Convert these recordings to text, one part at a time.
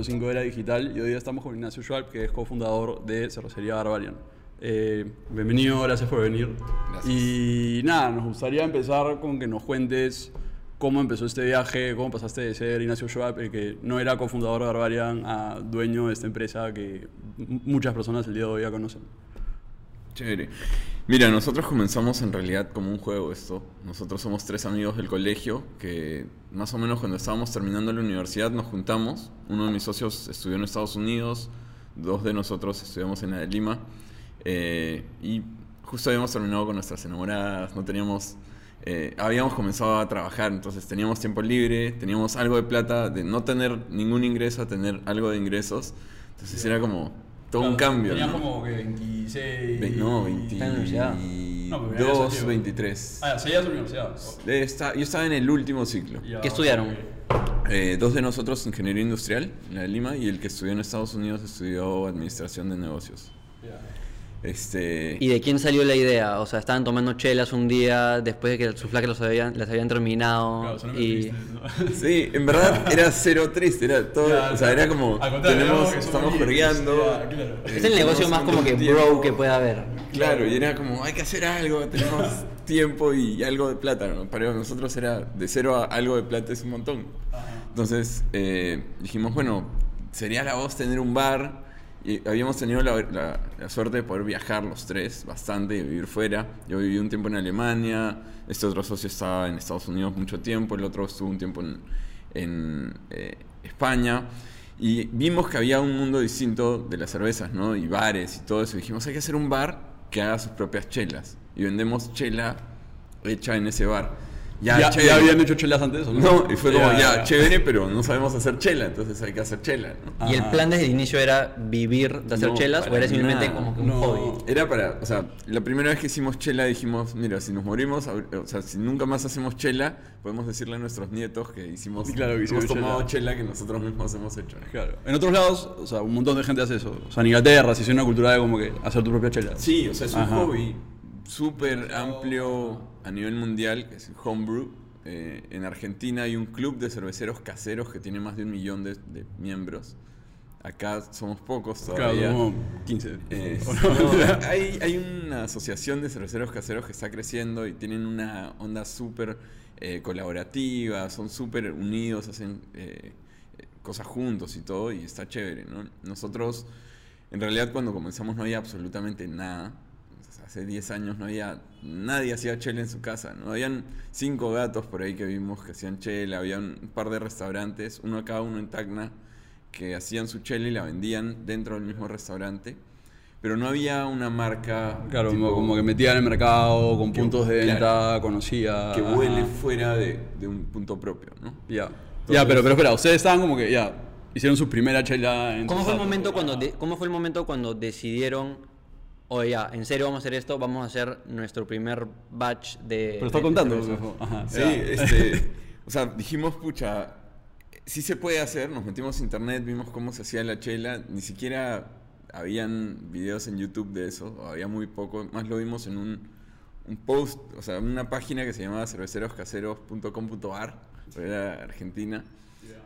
capítulo 5 de la Digital y hoy día estamos con Ignacio Schwab, que es cofundador de Cervecería Barbarian. Eh, bienvenido, gracias por venir. Gracias. Y nada, nos gustaría empezar con que nos cuentes cómo empezó este viaje, cómo pasaste de ser Ignacio Schwab, el que no era cofundador de Barbarian, a dueño de esta empresa que muchas personas el día de hoy ya conocen. Chévere. Mira, nosotros comenzamos en realidad como un juego esto. Nosotros somos tres amigos del colegio que más o menos cuando estábamos terminando la universidad nos juntamos. Uno de mis socios estudió en Estados Unidos, dos de nosotros estudiamos en la de Lima. eh, y justo habíamos terminado con nuestras enamoradas, no teníamos... eh, habíamos comenzado a trabajar, entonces teníamos tiempo libre, teníamos algo de plata, de no tener ningún ingreso a tener algo de ingresos. Entonces era como todo un cambio. Tenías ¿no? como que 26... Ve- No, 20 Está en la universidad. No, pero ya había salido. 23. Ah, seguías universidad. Está- yo estaba en el último ciclo. Ya, ¿Qué estudiaron? Eh, dos de nosotros ingeniería industrial, en la de Lima, y el que estudió en Estados Unidos estudió administración de negocios. Ya. Este, ¿Y de quién salió la idea? O sea, estaban tomando chelas un día después de que sus los habían, las habían terminado. Claro, suena y... triste, ¿no? Sí, en verdad era cero triste, era todo, Ya, o sea, era como, tenemos, estamos claro. eh, Es el negocio más como que bro que puede haber. Claro, y era como, hay que hacer algo, tenemos tiempo y algo de plata. ¿no? Para nosotros era de cero a algo de plata es un montón. Entonces eh, dijimos, bueno, sería la voz tener un bar. Y habíamos tenido la, la- suerte de poder viajar los tres bastante y vivir fuera. Yo viví un tiempo en Alemania, este otro socio estaba en Estados Unidos mucho tiempo, el otro estuvo un tiempo en, eh, España. Y vimos que había un mundo distinto de las cervezas, ¿no? Y bares y todo eso. Dijimos, hay que hacer un bar que haga sus propias chelas. Y vendemos chela hecha en ese bar. Ya, ¿Ya, ya habían hecho chelas antes o no? No, y fue como, Ya, ya, ya. chévere, pero no sabemos hacer chela, entonces hay que hacer chela, ¿no? ¿Y el plan desde el inicio era vivir de hacer No, chelas o era simplemente nada. como que un No. hobby? Era para, o sea, la primera vez que hicimos chela dijimos, mira, si nos morimos, o sea, si nunca más hacemos chela, podemos decirle a nuestros nietos que hicimos, Claro, que hicimos hemos tomado chela. chela. que nosotros mismos hemos hecho. Claro. En otros lados, o sea, un montón de gente hace eso. O sea, en Inglaterra se hizo una cultura de como que hacer tu propia chela. Sí, o sea, es un Ajá. hobby súper amplio a nivel mundial, que es homebrew. Eh, en Argentina hay un club de cerveceros caseros que tiene más de un millón de, de miembros. Acá somos pocos Claro, todavía. 15. Eh, ¿O no, no? hay, hay una asociación de cerveceros caseros que está creciendo y tienen una onda súper eh, colaborativa, son súper unidos, hacen eh, cosas juntos y todo, y está chévere, ¿no? Nosotros, en realidad, cuando comenzamos no había absolutamente nada. Hace 10 años no había, nadie hacía chela en su casa, ¿no? Habían cinco gatos por ahí que vimos que hacían chela, había un par de restaurantes, uno acá, uno en Tacna, que hacían su chela y la vendían dentro del mismo restaurante. Pero no había una marca Claro, tipo, como, que metía en el mercado, con Que- puntos de venta, claro. conocía. que ajá. huele fuera de, de un punto propio, ¿no? Ya. Ya, pero, pero espera, ustedes estaban como que ya. Hicieron su primera chela en ¿Cómo su fue el momento cuando de- cómo fue el momento cuando decidieron oye ya, en serio vamos a hacer esto, vamos a hacer nuestro primer batch de Pero está de- contando. de cerveza"? Ajá, Sí, ya. este, o sea, dijimos, pucha, sí se puede hacer, nos metimos a internet, vimos cómo se hacía la chela, ni siquiera habían videos en YouTube de eso, o había muy poco, más lo vimos en un, un post, o sea, en una página que se llamaba cerveceroscaseros.com.ar, era argentina,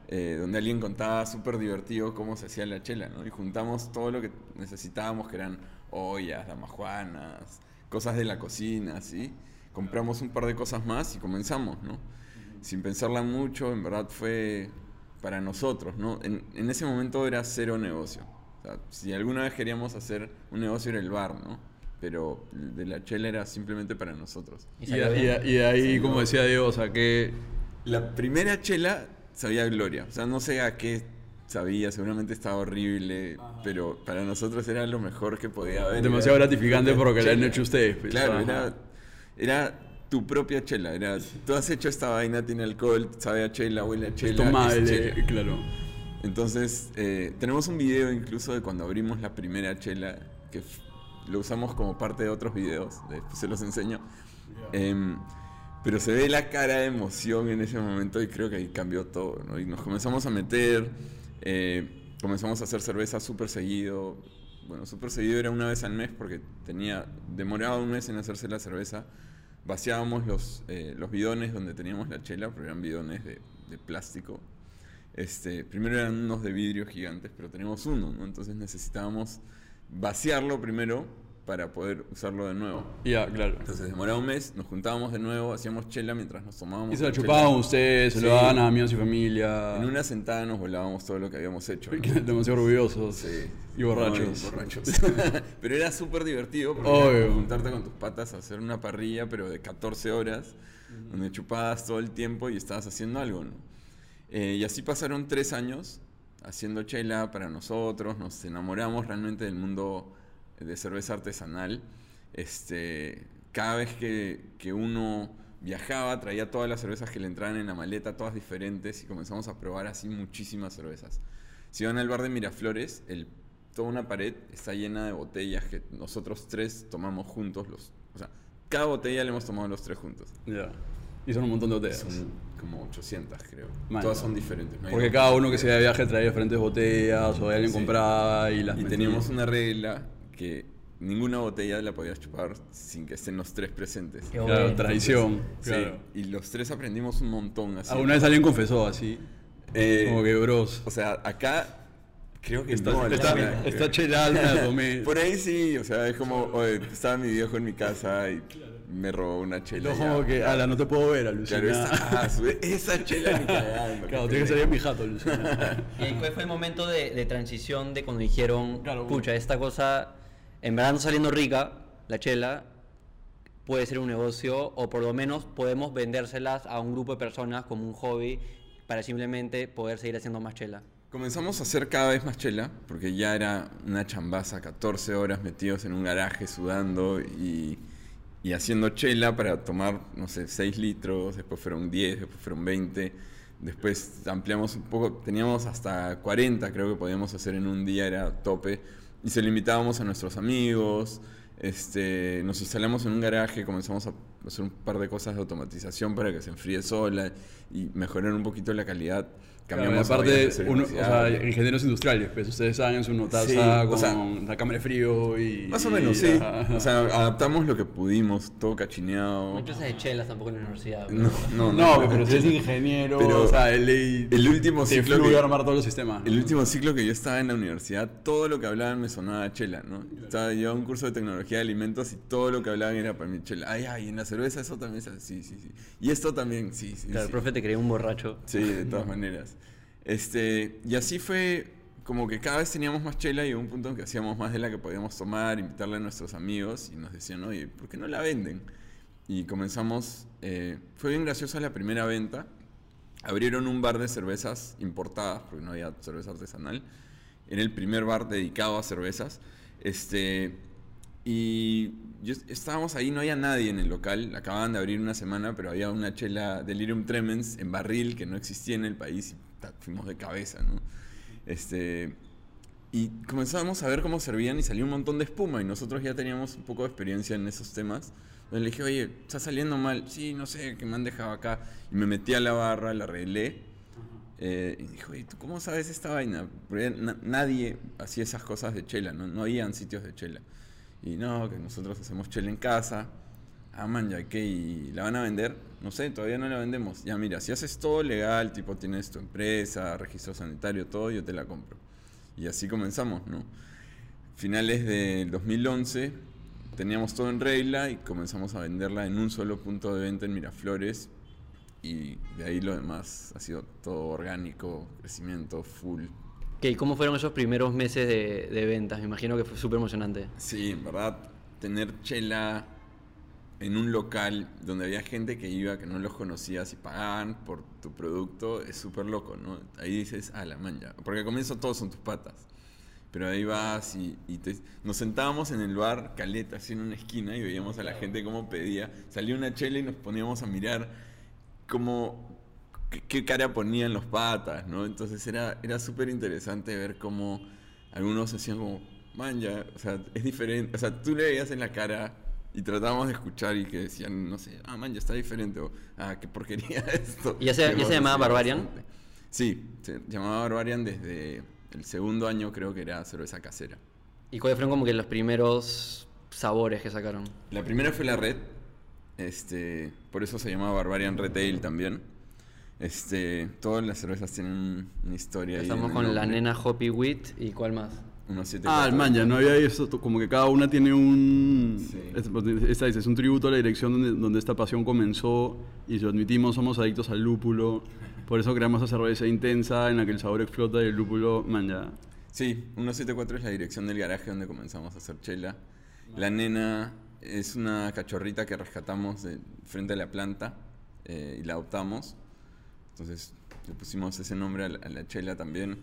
eh, donde alguien contaba súper divertido cómo se hacía la chela, ¿no? Y juntamos todo lo que necesitábamos, que eran ollas, damajuanas, cosas de la cocina, ¿sí? Compramos un par de cosas más y comenzamos, ¿no? Sin pensarla mucho, en verdad fue para nosotros, ¿no? En, en ese momento era cero negocio. O sea, si alguna vez queríamos hacer un negocio era el bar, ¿no? Pero de la chela era simplemente para nosotros. ¿Y Y, de- y de- y de ahí, Sí, como no. decía Diego, o sea, que. La primera chela sabía a gloria. O sea, no sé a qué sabía, seguramente estaba horrible, pero para nosotros era lo mejor que podía haber. Demasiado Era gratificante tu porque la han chela. hecho ustedes, pues. Claro, Ajá. era, era tu propia chela. Era, tú has hecho esta vaina, tiene alcohol, sabe a chela, huele a chela. Es tomable, chela. claro. Entonces, eh, tenemos un video incluso de cuando abrimos la primera chela, que lo usamos como parte de otros videos, después se los enseño. Em, pero se ve la cara de emoción en ese momento y creo que ahí cambió todo, ¿no? Y nos comenzamos a meter, eh, comenzamos a hacer cerveza súper seguido. Bueno, súper seguido era una vez al mes porque tenía, demoraba un mes en hacerse la cerveza. Vaciábamos los, eh, los bidones donde teníamos la chela, pero eran bidones de, plástico. Este, primero eran unos de vidrio gigantes, pero teníamos uno, ¿no? Entonces necesitábamos vaciarlo primero para poder usarlo de nuevo. Ya, claro. Entonces demoraba un mes, nos juntábamos de nuevo, hacíamos chela mientras nos tomábamos. Y se la chupaban ustedes, se Sí. lo daban a amigos y familia. En una sentada nos volábamos todo lo que habíamos hecho. ¿no? Demasiado orgullosos. Sí. Y borrachos. No, borrachos. pero era súper divertido porque juntarte con tus patas a hacer una parrilla, pero de 14 horas, donde chupabas todo el tiempo y estabas haciendo algo, ¿no? Eh, y así pasaron tres años haciendo chela para nosotros, nos enamoramos realmente del mundo de cerveza artesanal. Este, cada vez que, que uno viajaba, traía todas las cervezas que le entraban en la maleta, todas diferentes, y comenzamos a probar así muchísimas cervezas. Si van al bar de Miraflores, el, toda una pared está llena de botellas que nosotros tres tomamos juntos. Los, o sea, cada botella la hemos tomado los tres juntos. Ya. Y son un montón de botellas. Son como 800, creo. Man. Todas son diferentes. no Porque cada uno que se iba de viaje traía diferentes botellas o alguien Sí. compraba y las Y teníamos una regla que ninguna botella la podías chupar sin que estén los tres presentes. Qué Claro, bueno. tradición. Sí, claro. y los tres aprendimos un montón así. Alguna vez alguien confesó así. Eh, como que bros. O sea, acá creo que Está, no, la está, chela- está chelada, tomé. Por ahí sí, o sea, es como, oye, estaba mi viejo en mi casa y me robó una chela. Ya. como que, ala, no te puedo ver, alucina. Claro, esa, ah, esa chela ni cagando. Claro, tiene que salir mi jato, alucina. ¿Y cuál fue el momento de, de transición de cuando dijeron, Claro, pucha, esta cosa en verdad no saliendo rica, la chela, puede ser un negocio o por lo menos podemos vendérselas a un grupo de personas como un hobby para simplemente poder seguir haciendo más chela? Comenzamos a hacer cada vez más chela, porque ya era una chambaza, 14 horas metidos en un garaje sudando y, y haciendo chela para tomar, no sé, 6 litros, después fueron 10, después fueron 20, después ampliamos un poco, teníamos hasta 40 creo que podíamos hacer en un día, era tope, y se lo a nuestros amigos, este, nos instalamos en un garaje, comenzamos a hacer un par de cosas de automatización para que se enfríe sola y mejorar un poquito la calidad. Cambiamos a aparte, uno, o sea, ingenieros industriales, pues ustedes saben su notaza Sí, o con sea, la cámara de frío y... Más o menos, y- sí. ajá. O sea, adaptamos lo que pudimos, todo cachineado. No de chelas tampoco en la universidad. No, no, No, pero si es ingeniero, Pero o sea, ley el último te ciclo que- armar todos los sistemas. ¿no? El último ciclo que yo estaba en la universidad, todo lo que hablaban me sonaba a chela, ¿no? Estaba yo en un curso de tecnología de alimentos y todo lo que hablaban era para mí chela. Ay, ay, en la cerveza eso también es así, sí, sí. Y esto también, sí, sí. Claro, el sí. profe te creía un borracho. Sí, de todas maneras. Este, y así fue como que cada vez teníamos más chela y llegó un punto en que hacíamos más de la que podíamos tomar, invitarle a nuestros amigos y nos decían, oye, ¿por qué no la venden? Y comenzamos, eh, fue bien graciosa la primera venta. Abrieron un bar de cervezas importadas, porque no había cerveza artesanal. Era el primer bar dedicado a cervezas. Este, y estábamos ahí, no había nadie en el local. Acababan de abrir una semana, pero había una chela Delirium Tremens en barril que no existía en el país fuimos de cabeza, ¿no? Este, y comenzamos a ver cómo servían y salió un montón de espuma y nosotros ya teníamos un poco de experiencia en esos temas. Entonces le dije, oye, está saliendo mal. Sí, no sé, que me han dejado acá. Y me metí a la barra, la arreglé. Eh, y dijo, oye, ¿tú cómo sabes esta vaina? Porque na- nadie hacía esas cosas de chela, ¿no? No habían sitios de chela. Y no, que nosotros hacemos chela en casa. Ah, man, ya que, ¿y la van a vender? No sé, todavía no la vendemos. Ya, mira, si haces todo legal, tipo tienes tu empresa, registro sanitario, todo, yo te la compro. Y así comenzamos, ¿no? Finales del 2011, teníamos todo en regla y comenzamos a venderla en un solo punto de venta en Miraflores. Y de ahí lo demás ha sido todo orgánico, crecimiento full. Ok, ¿Cómo fueron esos primeros meses de, de ventas? Me imagino que fue súper emocionante. Sí, en verdad, tener chela en un local donde había gente que iba, que no los conocías y pagaban por tu producto, es súper loco, ¿no? Ahí dices, ah, la manja. Porque al comienzo todos son tus patas. Pero ahí vas y, y te- nos sentábamos en el bar, caleta, así en una esquina, y veíamos a la gente cómo pedía. Salía una chela y nos poníamos a mirar cómo, qué, qué cara ponían los patas, ¿no? Entonces era, era súper interesante ver cómo algunos hacían como, man, ya, o sea, es diferente. O sea, tú le veías en la cara y tratábamos de escuchar y que decían, no sé, ah, man, ya está diferente, o ah, qué porquería esto. ¿Y ya se- ya se llamaba Barbarian? bastante. Sí, se llamaba Barbarian desde el segundo año, creo que era cerveza casera. ¿Y cuáles fueron como que los primeros sabores que sacaron? La primera fue la red, este, por eso se llamaba Barbarian Retail también. Este, todas las cervezas tienen una historia. Estamos con la nena Hoppy Wheat y cuál más. Ah, el man, ya no había eso, como que cada una tiene un... Sí. Esta dice, es un tributo a la dirección donde, donde esta pasión comenzó y lo admitimos somos adictos al lúpulo. Por eso creamos esa cerveza intensa en la que el sabor explota y el lúpulo, man, ya... Sí, 174 es la dirección del garaje donde comenzamos a hacer chela. La nena es una cachorrita que rescatamos de frente a la planta eh, y la adoptamos. Entonces le pusimos ese nombre a la, a la chela también.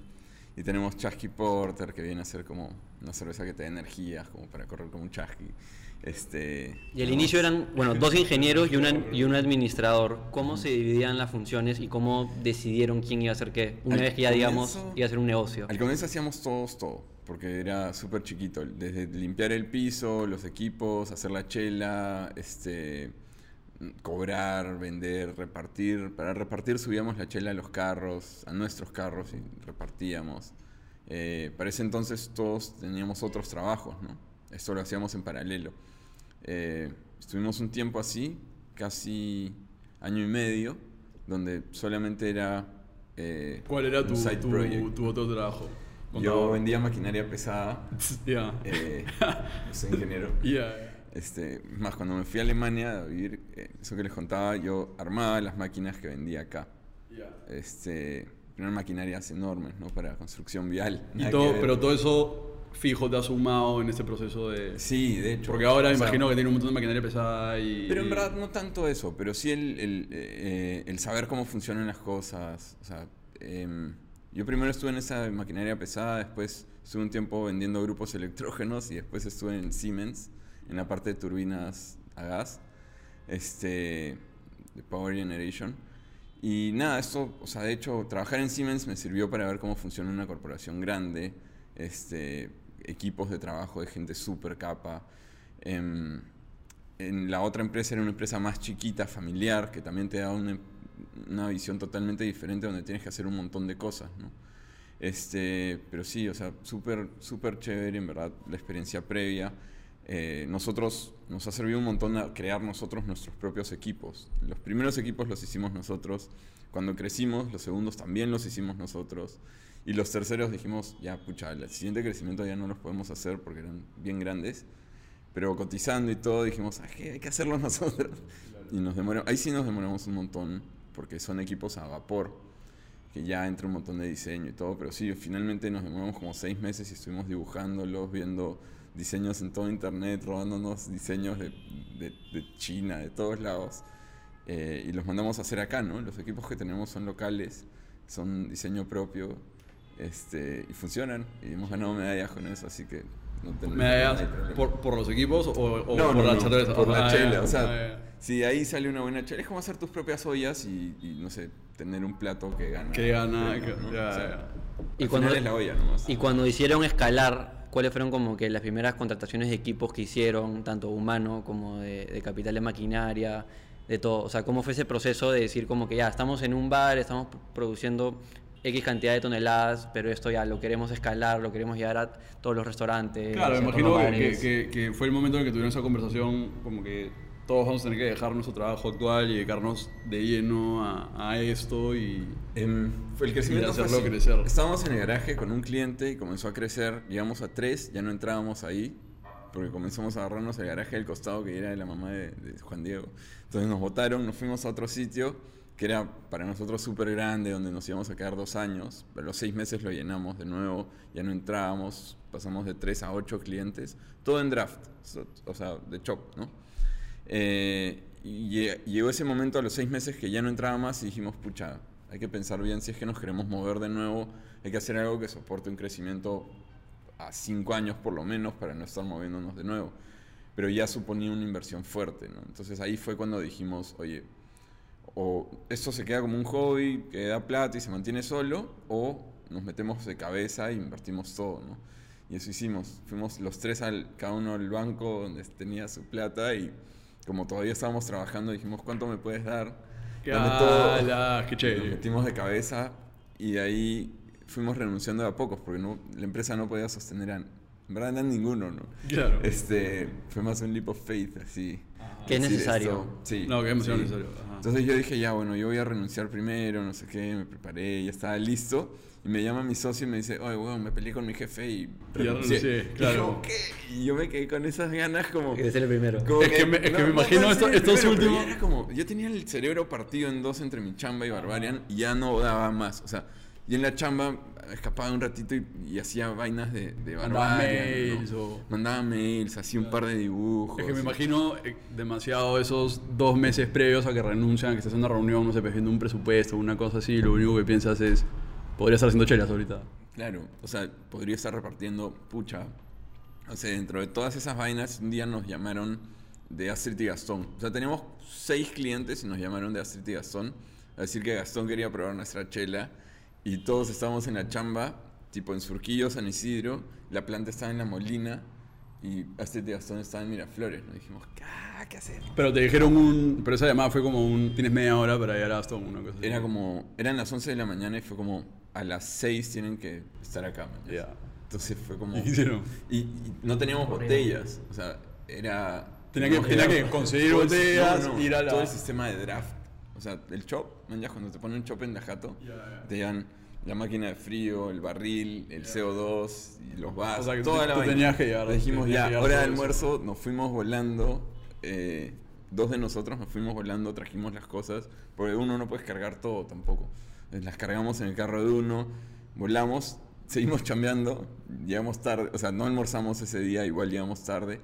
Y tenemos Chasqui Porter, que viene a ser como una cerveza que te da energías, como para correr como un chasqui. Este, Y al inicio eran, bueno, dos ingenieros y, una, y un administrador. ¿Cómo se dividían las funciones y cómo decidieron quién iba a hacer qué? Una Al vez que ya, digamos, comienzo- iba a ser un negocio. Al comienzo hacíamos todos todo, porque era súper chiquito. Desde limpiar el piso, los equipos, hacer la chela, este, cobrar, vender, repartir. Para repartir subíamos la chela a los carros, a nuestros carros y repartíamos. Eh, para ese entonces todos teníamos otros trabajos, ¿no? Esto lo hacíamos en paralelo. Eh, estuvimos un tiempo así, casi año y medio, donde solamente era... eh, ¿Cuál era tu, tu, otro trabajo? Yo vendía maquinaria pesada, Ya. soy ingeniero. Ya. Este, más cuando me fui a Alemania a vivir, eh, eso que les contaba, yo armaba las máquinas que vendía acá. Este, eran maquinarias enormes, ¿no? Para construcción vial. Y todo, pero todo eso fijo te ha sumado en este proceso de... Sí, de hecho. Porque ahora sea, imagino que tiene un montón de maquinaria pesada y... Pero en verdad no tanto eso, pero sí el, el, eh, el saber cómo funcionan las cosas. O sea, em, yo primero estuve en esa maquinaria pesada, después estuve un tiempo vendiendo grupos electrógenos y después estuve en Siemens, en la parte de turbinas a gas, este, de Power Generation. Y nada, esto, o sea, de hecho, trabajar en Siemens me sirvió para ver cómo funciona una corporación grande, este, equipos de trabajo de gente súper capa. Em, en la otra empresa era una empresa más chiquita, familiar, que también te da una, una visión totalmente diferente donde tienes que hacer un montón de cosas, ¿no? Este, pero sí, o sea, súper, súper chévere, en verdad, la experiencia previa. Eh, nosotros, nos ha servido un montón a crear nosotros nuestros propios equipos. Los primeros equipos los hicimos nosotros. Cuando crecimos, los segundos también los hicimos nosotros. Y los terceros dijimos, ya, pucha, el siguiente crecimiento ya no los podemos hacer porque eran bien grandes. Pero cotizando y todo, dijimos, "Ah, hay que hacerlo nosotros. Y nos demoramos, ahí sí nos demoramos un montón, porque son equipos a vapor, que ya entra un montón de diseño y todo. Pero sí, finalmente nos demoramos como seis meses y estuvimos dibujándolos, viendo diseños en todo internet, robándonos diseños de, de- de China, de todos lados. eh, y los mandamos a hacer acá, ¿no? Los equipos que tenemos son locales, son diseño propio, este, y funcionan. Y hemos ganado medallas con eso, así que no tenemos ¿Medallas por, por los equipos o, o No, por no, la no, cerveza? por la Ah, chela. O sea, ah, si de ahí sale una buena chela, es como hacer tus propias ollas y, y, no sé, tener un plato que gana. Que gana, que- ¿no? ya, O sea, ya. Y cuando- es la olla nomás. Y cuando hicieron escalar, ¿cuáles fueron como que las primeras contrataciones de equipos que hicieron, tanto humano como de, de capital de maquinaria, de todo? O sea, ¿cómo fue ese proceso de decir como que ya estamos en un bar, estamos produciendo X cantidad de toneladas, pero esto ya lo queremos escalar, lo queremos llevar a todos los restaurantes? Claro, me imagino que- que fue el momento en el que tuvieron esa conversación, como que todos vamos a tener que dejar nuestro trabajo actual y dedicarnos de lleno a, a esto y... Em, fue el crecimiento Y fue hacerlo así. crecer. Estábamos en el garaje con un cliente y comenzó a crecer. Llegamos a tres, ya no entrábamos ahí porque comenzamos a agarrarnos el garaje del costado que era de la mamá de, de Juan Diego. Entonces nos votaron, nos fuimos a otro sitio que era para nosotros súper grande, donde nos íbamos a quedar dos años. Pero los seis meses lo llenamos de nuevo, ya no entrábamos, pasamos de tres a ocho clientes, todo en draft, o sea, de chop, ¿no? Eh, y lle- llegó ese momento a los seis meses que ya no entraba más y dijimos, pucha, hay que pensar bien si es que nos queremos mover de nuevo, hay que hacer algo que soporte un crecimiento a cinco años por lo menos para no estar moviéndonos de nuevo. Pero ya suponía una inversión fuerte, ¿no? Entonces ahí fue cuando dijimos, oye, o esto se queda como un hobby que da plata y se mantiene solo, o nos metemos de cabeza e invertimos todo, ¿no? Y eso hicimos. Fuimos los tres, al, cada uno al banco donde tenía su plata y como todavía estábamos trabajando, dijimos, ¿cuánto me puedes dar? ¡Qué Dame todo. ala! ¡Qué Nos chévere! metimos de cabeza y de ahí fuimos renunciando de a pocos porque no, la empresa no podía sostener a, en verdad a ninguno, ¿no? Claro. Este, fue más un leap of faith, así. Que Que es necesario. esto. Sí. No, que es sí. necesario, ajá. Entonces yo dije, ya, bueno, yo voy a renunciar primero, no sé qué, me preparé, ya estaba listo. Y me llama mi socio y me dice, oye, weón, me peleé con mi jefe y renuncié. renuncié, Y claro. yo, ¿qué? Y yo me quedé con esas ganas como... Que ser el primero. como Es que me- es que me imagino esto- sí, estos últimos- era como, yo tenía el cerebro partido en dos entre mi chamba y Barbarian y ya no daba más. O sea, y en la chamba escapaba un ratito y, y hacía vainas de, de Mandaba mails ¿no? o- Mandaba mails, hacía un par de dibujos. Es que me imagino eh, demasiado esos dos meses previos a que renuncian, que estás en una reunión, no sé, pues, viendo un presupuesto, una cosa así, y lo único que piensas es, podría estar haciendo chelas ahorita. Claro, o sea, podría estar repartiendo pucha. O sea, dentro de todas esas vainas, un día nos llamaron de Astrid y Gastón. O sea, teníamos seis clientes y nos llamaron de Astrid y Gastón a decir que Gastón quería probar nuestra chela y todos estábamos en la chamba, tipo en Surquillo, San Isidro, la planta estaba en La Molina y Astrid y Gastón estaban en Miraflores. Nos dijimos, "Ah, ¿qué hacer? Pero te dijeron un... Pero esa llamada fue como un... Tienes media hora para llegar a Aston, una cosa así. Era como, eran las 11 de la mañana y fue como, a las 6 tienen que estar acá. man". Ya. Entonces fue como... ¿Y qué hicieron? Y, y no teníamos botellas, o sea, era... Tenía que- no, tenía que conseguir botellas, no, no, ir a la- Todo el sistema de draft, o sea, el chop, man, ya cuando te ponen un chop en la jato, Ya, ya. te dan la máquina de frío, el barril, el CO2 y los vasos, O sea, que toda tú- la tenías que llevar- Dijimos tenías ya, que llevar hora de todo eso. almuerzo, nos fuimos volando, eh, dos de nosotros nos fuimos volando, trajimos las cosas, porque uno no puedes cargar todo tampoco. Entonces, Las cargamos en el carro de uno, volamos, seguimos chambeando, llegamos tarde, o sea, no almorzamos ese día, igual llegamos tarde,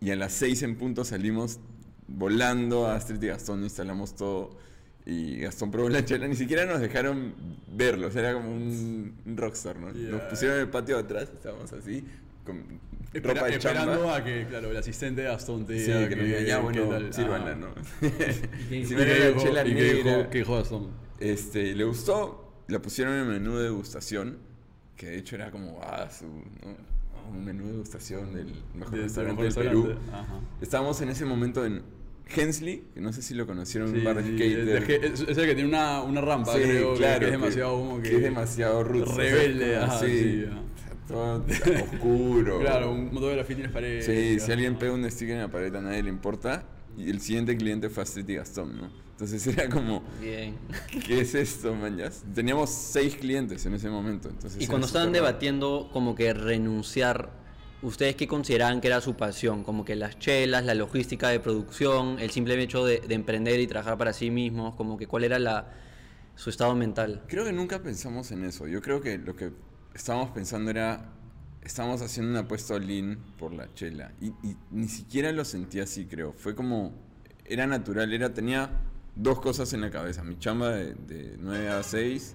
y a las seis en punto salimos volando a Astrid y Gastón, instalamos todo, y Gastón probó la chela, ni siquiera nos dejaron verlo, o sea, era como un, un rockstar, ¿no? Nos pusieron en el patio de atrás, estábamos así, con Espera- ropa de chamba. esperando a que, claro, el asistente de Aston te Sí, diga que nos diga, ya, bueno, sírvanla, Ah. ¿no? qué- Si ¿Y no qué era la dijo- chela y dijo Aston? Este, le gustó, la pusieron en el menú de degustación, que de hecho era como, ah, su, ¿no? un menú de degustación del mejor Del restaurante del Perú. ajá. Estábamos en ese momento en Hensley, que no sé si lo conocieron, Sí, un bar de sí, skate. es, es que el que tiene una, una rampa, Sí, creo, que- claro, que, es demasiado como que... es demasiado roots, o sea, rebelde, ajá, sí, ajá. todo oscuro. Claro, un montón de graffiti en las paredes. Sí, si alguien pega un sticker en la pared a nadie le importa. Y el siguiente cliente fue Astrid y Gastón, ¿no? Entonces era como, Bien. ¿qué es esto? Ya Teníamos seis clientes en ese momento. Entonces Y cuando estaban debatiendo como que renunciar, ¿ustedes qué consideraban que era su pasión? Como que las chelas, la logística de producción, el simple hecho de, de emprender y trabajar para sí mismos, como que cuál era la, su estado mental. Creo que nunca pensamos en eso. Yo creo que lo que estábamos pensando era, estábamos haciendo una apuesta all-in por la chela. Y, ni siquiera lo sentí así, creo. Fue como, era natural, era, tenía dos cosas en la cabeza. Mi chamba de, de 9 a 6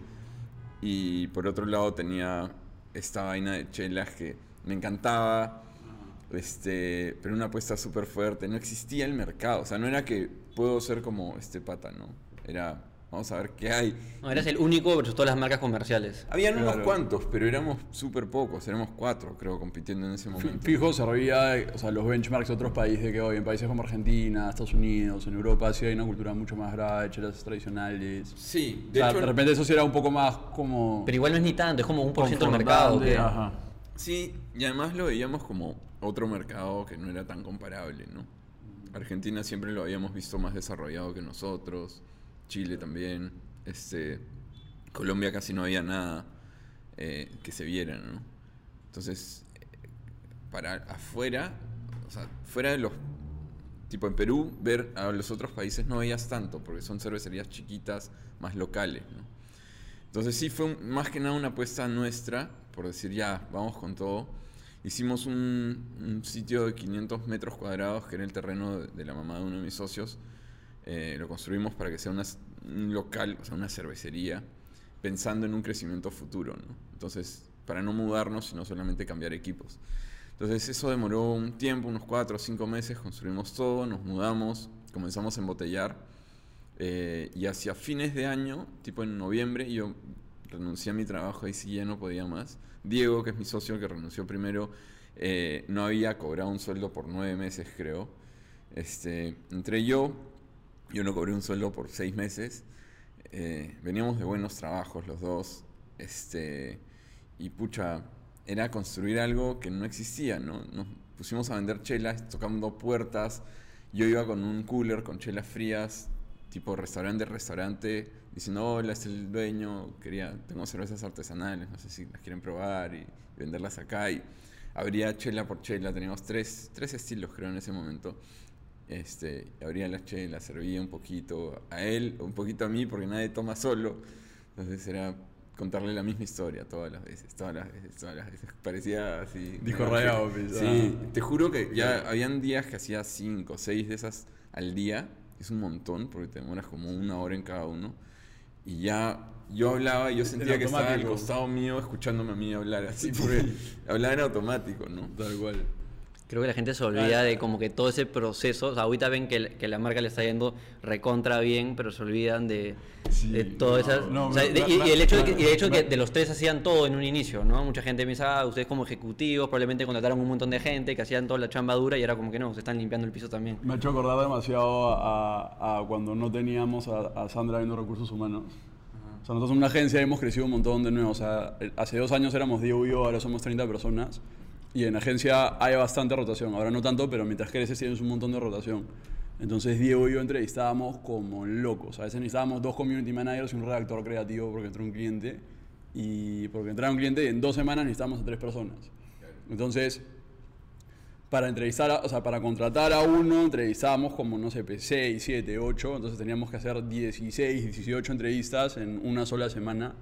y por otro lado tenía esta vaina de chelas que me encantaba. Este, pero una apuesta súper fuerte, no existía el mercado, o sea, no era que puedo ser como este pata, ¿no? Era, vamos a ver qué hay. No, eras el único versus todas las marcas comerciales. Habían unos cuantos, pero éramos súper pocos, éramos cuatro, creo, compitiendo en ese momento. Fijo servía, o sea, los benchmarks de otros países que hoy, en países como Argentina, Estados Unidos, en Europa, sí hay una cultura mucho más grave, chelas tradicionales. Sí, O de sea, hecho, de repente eso sí era un poco más como... Pero igual no es ni tanto, es como un por ciento del mercado. confrontante, que- Ajá. sí, y además lo veíamos como otro mercado que no era tan comparable, ¿no? Argentina siempre lo habíamos visto más desarrollado que nosotros, Chile también, este, Colombia casi no había nada eh, que se viera. Entonces, eh, para afuera, o sea, fuera de los tipo en Perú, ver a los otros países no veías tanto, porque son cervecerías chiquitas, más locales, ¿no? Entonces sí fue un- más que nada una apuesta nuestra, por decir ya, vamos con todo. Hicimos un, sitio de 500 metros cuadrados, que era el terreno de la mamá de uno de mis socios. Eh, lo construimos para que sea un local, o sea, una cervecería, pensando en un crecimiento futuro. Entonces, para no mudarnos, sino solamente cambiar equipos. Entonces eso demoró un tiempo, unos cuatro o cinco meses, construimos todo, nos mudamos, comenzamos a embotellar eh, y hacia fines de año, tipo en noviembre, yo renuncié a mi trabajo, ahí sí ya no podía más. Diego, que es mi socio, que renunció primero, eh, no había cobrado un sueldo por nueve meses, creo. Este, entré yo, yo no cobré un sueldo por seis meses. Eh, veníamos de buenos trabajos los dos. Este, y pucha, era construir algo que no existía, ¿no? Nos pusimos a vender chelas, tocando puertas yo iba con un cooler con chelas frías, tipo restaurante, restaurante, diciendo, hola, es el dueño, quería, tengo cervezas artesanales, no sé si las quieren probar y venderlas acá. Y abría chela por chela, teníamos tres, tres estilos creo en ese momento. Este, abría las chelas, servía un poquito a él, un poquito a mí, porque nadie toma solo. Entonces era contarle la misma historia todas las veces, todas las veces, todas las veces. Parecía así. Una rayado, pues, Sí, ah. te juro que ya habían días que hacía cinco, seis de esas al día. Es un montón, porque te demoras como una hora en cada uno. Y ya yo hablaba y yo sentía que estaba al costado mío escuchándome a mí hablar así, porque hablaba en automático, ¿no? Tal cual. Creo que la gente se olvida de como que todo ese proceso, o sea, ahorita ven que, que la marca le está yendo recontra bien, pero se olvidan de, Sí, de todas no, esas... no, o sea, de- y, y el hecho de que, y el hecho de que de los tres hacían todo en un inicio, ¿no? Mucha gente piensa, ah, ustedes como ejecutivos probablemente contrataron un montón de gente que hacían toda la chamba dura y era como que no, se están limpiando el piso también. Me ha hecho acordar demasiado a, a cuando no teníamos a, a Sandra viendo recursos humanos. O sea, nosotros somos una agencia y hemos crecido un montón de nuevo. O sea, hace dos años éramos Diego y yo, ahora somos 30 personas. Y en agencia hay bastante rotación. Ahora no tanto, pero mientras creces tienes un montón de rotación. Entonces Diego y yo entrevistábamos como locos. A veces necesitábamos dos community managers y un redactor creativo porque entró un cliente. Y porque entraba un cliente y en dos semanas necesitábamos a tres personas. Entonces, para entrevistar, a- o sea, para contratar a uno, entrevistábamos como, no sé, 6, 7, 8, entonces teníamos que hacer 16, 18 entrevistas en una sola semana.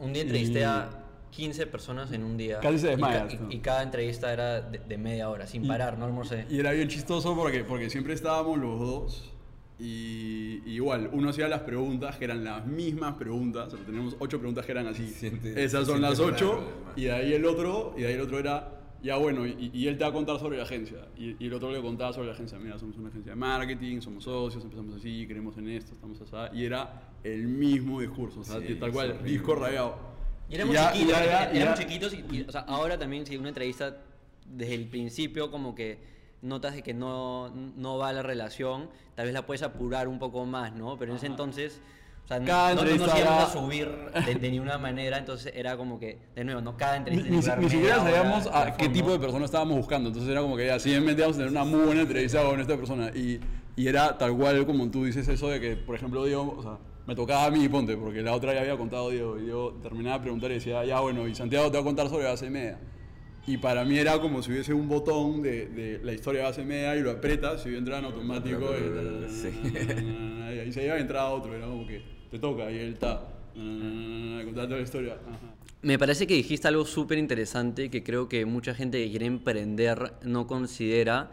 Un día entrevisté a 15 personas en un día. Casi se Y desmaya, ca- Y, ¿no? y cada entrevista era de, de media hora, sin parar, no almorcé. Y era bien chistoso porque, porque siempre estábamos los dos y, y igual, uno hacía las preguntas que eran las mismas preguntas, o sea, teníamos ocho preguntas que eran así, Siente- esas son las ocho, y de ahí el otro, y de ahí el otro era, ya bueno, y, y él te va a contar sobre la agencia, y, y el otro le contaba sobre la agencia, mira, somos una agencia de marketing, somos socios, empezamos así, creemos en esto, estamos así, y era el mismo discurso, o sea, Sí, tal cual, horrible. disco rayado. Y éramos ya- chiquitos, ya- ya- éramos chiquitos y, y, o sea, ahora también si una entrevista desde el principio como que notas de que no, no va la relación, tal vez la puedes apurar un poco más, ¿no? Pero en ese entonces, o sea, Cada no, no nos íbamos a subir de, de ninguna manera, entonces era como que, de nuevo, no cada entrevista ni, ni siquiera sabíamos a qué tipo de persona estábamos buscando. Entonces era como que ya, simplemente íbamos a tener una muy buena entrevista con esta persona. Y, y era tal cual como tú dices eso de que, por ejemplo, Diego, o sea, me tocaba a mí, ponte, porque la otra ya había contado Diego. Y Diego terminaba de preguntar y decía, ya bueno, y Santiago te va a contar sobre base media. Y para mí era como si hubiese un botón de, de la historia de base media y lo aprietas y entra en automático. Y ahí se iba a entrar otro, era como que te toca y él está. Contando la historia. Ajá. Me parece que dijiste algo súper interesante que creo que mucha gente que quiere emprender no considera,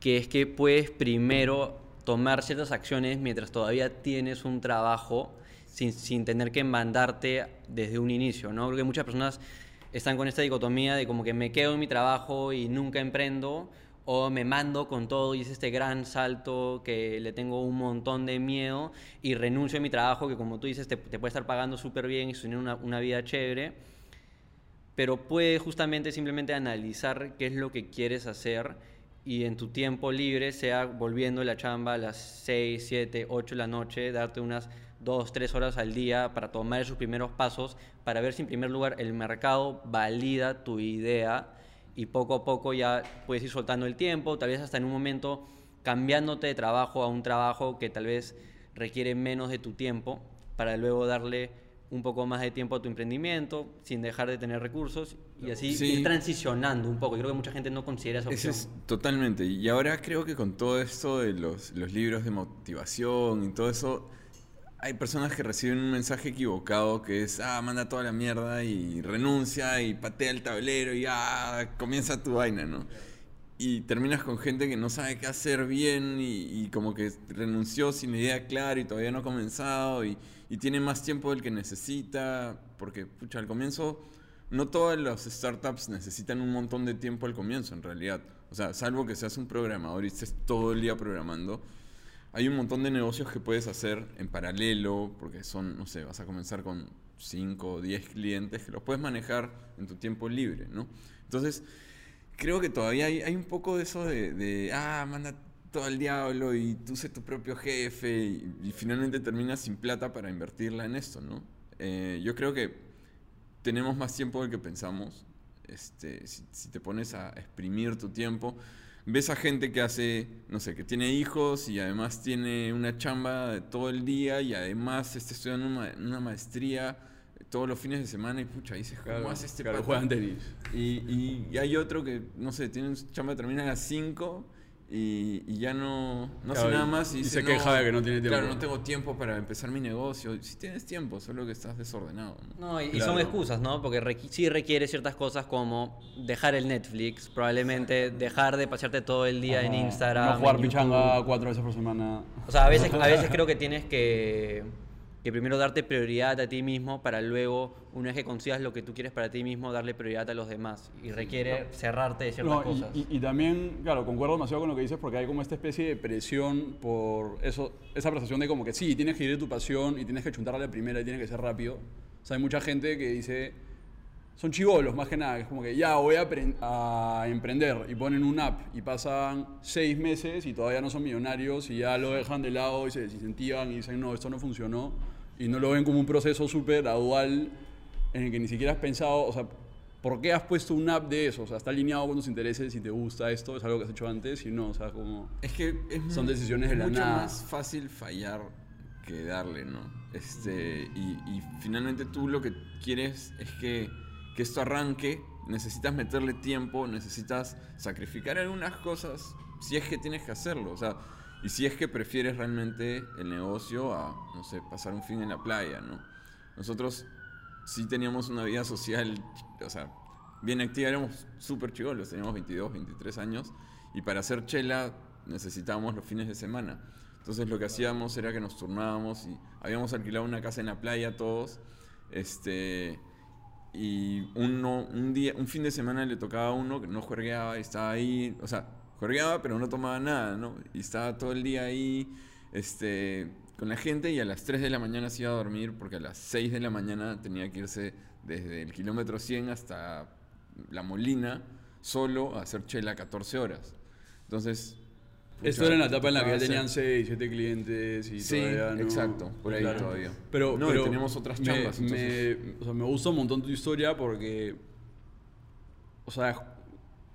que es que puedes primero tomar ciertas acciones mientras todavía tienes un trabajo sin, sin tener que mandarte desde un inicio, ¿no? Porque muchas personas están con esta dicotomía de como que me quedo en mi trabajo y nunca emprendo, o me mando con todo y es este gran salto que le tengo un montón de miedo y renuncio a mi trabajo que como tú dices te, te puede estar pagando súper bien y tener una, una vida chévere, pero puedes justamente simplemente analizar qué es lo que quieres hacer y en tu tiempo libre, sea volviendo de la chamba a las 6, 7, 8 de la noche, darte unas 2, 3 horas al día para tomar esos primeros pasos, para ver si en primer lugar el mercado valida tu idea y poco a poco ya puedes ir soltando el tiempo, tal vez hasta en un momento cambiándote de trabajo a un trabajo que tal vez requiere menos de tu tiempo para luego darle un poco más de tiempo a tu emprendimiento sin dejar de tener recursos y así Sí. ir transicionando un poco. Yo creo que mucha gente no considera esa Ese opción. es totalmente. Y ahora creo que con todo esto de los, los libros de motivación y todo eso, hay personas que reciben un mensaje equivocado que es, ah, manda toda la mierda y renuncia y patea el tablero y ah, comienza tu vaina, ¿no? Y terminas con gente que no sabe qué hacer bien y, y como que renunció sin idea clara y todavía no ha comenzado y, y tiene más tiempo del que necesita, porque, pucha, al comienzo no todas las startups necesitan un montón de tiempo al comienzo, en realidad. O sea, salvo que seas un programador y estés todo el día programando, hay un montón de negocios que puedes hacer en paralelo, porque son, no sé, vas a comenzar con 5 o 10 clientes que los puedes manejar en tu tiempo libre, ¿no? Entonces, creo que todavía hay, un poco de eso de, ah, manda todo al diablo y tú sé tu propio jefe y, finalmente terminas sin plata para invertirla en esto, ¿no? Eh, yo creo que tenemos más tiempo del que pensamos. Este, si, te pones a exprimir tu tiempo, ves a gente que hace, no sé, que tiene hijos y además tiene una chamba de todo el día y además está estudiando una maestría todos los fines de semana y pucha, dices, ¿cómo Claro, hace este claro, juegan tenis. Y, y- y hay otro que, no sé, tiene un chamba termina a las 5 y, y ya no, no hace nada más. Y, y dice, se queja de que no tiene tiempo". Claro, no tengo tiempo para empezar mi negocio. Si tienes tiempo, solo que estás desordenado. ¿no? No, y, son excusas, ¿no? Porque requi- sí requiere ciertas cosas como dejar el Netflix, probablemente dejar de pasearte todo el día en. Instagram. No jugar pichanga cuatro veces por semana. O sea, a veces, a veces creo que tienes que, que primero darte prioridad a ti mismo para luego, una vez que consigas lo que tú quieres para ti mismo, darle prioridad a los demás. Y requiere cerrarte de ciertas No, y- cosas. y, y también, claro, concuerdo demasiado con lo que dices porque hay como esta especie de presión por eso, esa percepción de como que sí, tienes que ir de tu pasión y tienes que chuntarle a la primera y tienes que ser rápido. O sea, hay mucha gente que dice, son chivolos más que nada, que es como que ya voy a, a emprender y ponen un app y pasan seis meses y todavía no son millonarios y ya lo dejan de lado y se desincentivan y dicen, no, esto no funcionó y no lo ven como un proceso súper gradual en el que ni siquiera has pensado, o sea, ¿por qué has puesto un app de eso? O sea, está alineado con tus intereses y te gusta esto, es algo que has hecho antes y no, o sea, como... Es que es Son decisiones de la mucho nada. más fácil fallar que darle, ¿no? Este, y, y finalmente tú lo que quieres es que, que esto arranque, necesitas meterle tiempo, necesitas sacrificar algunas cosas si es que tienes que hacerlo, o sea, y si es que prefieres realmente el negocio a, no sé, pasar un fin en la playa, ¿no? Nosotros sí teníamos una vida social, o sea, bien activa, éramos súper chivolos, teníamos 22, 23 años, y para hacer chela necesitábamos los fines de semana. Entonces lo que hacíamos era que nos turnábamos y habíamos alquilado una casa en la playa todos, este, y uno, un, día, un fin de semana le tocaba a uno que no juergueaba y estaba ahí, o sea, pero no tomaba nada, ¿no? Y estaba todo el día ahí, este, con la gente y a las 3 de la mañana se iba a dormir porque a las 6 de la mañana tenía que irse desde el kilómetro 100 hasta La Molina solo a hacer chela 14 horas. Entonces... Esto era en la etapa en la que ya tenían hacer- 6, 7 clientes y Sí, todavía no... exacto, por ahí Claro. todavía. Pero, No, pero teníamos otras chambas, Me, o sea, me gusta un montón tu historia porque, o sea,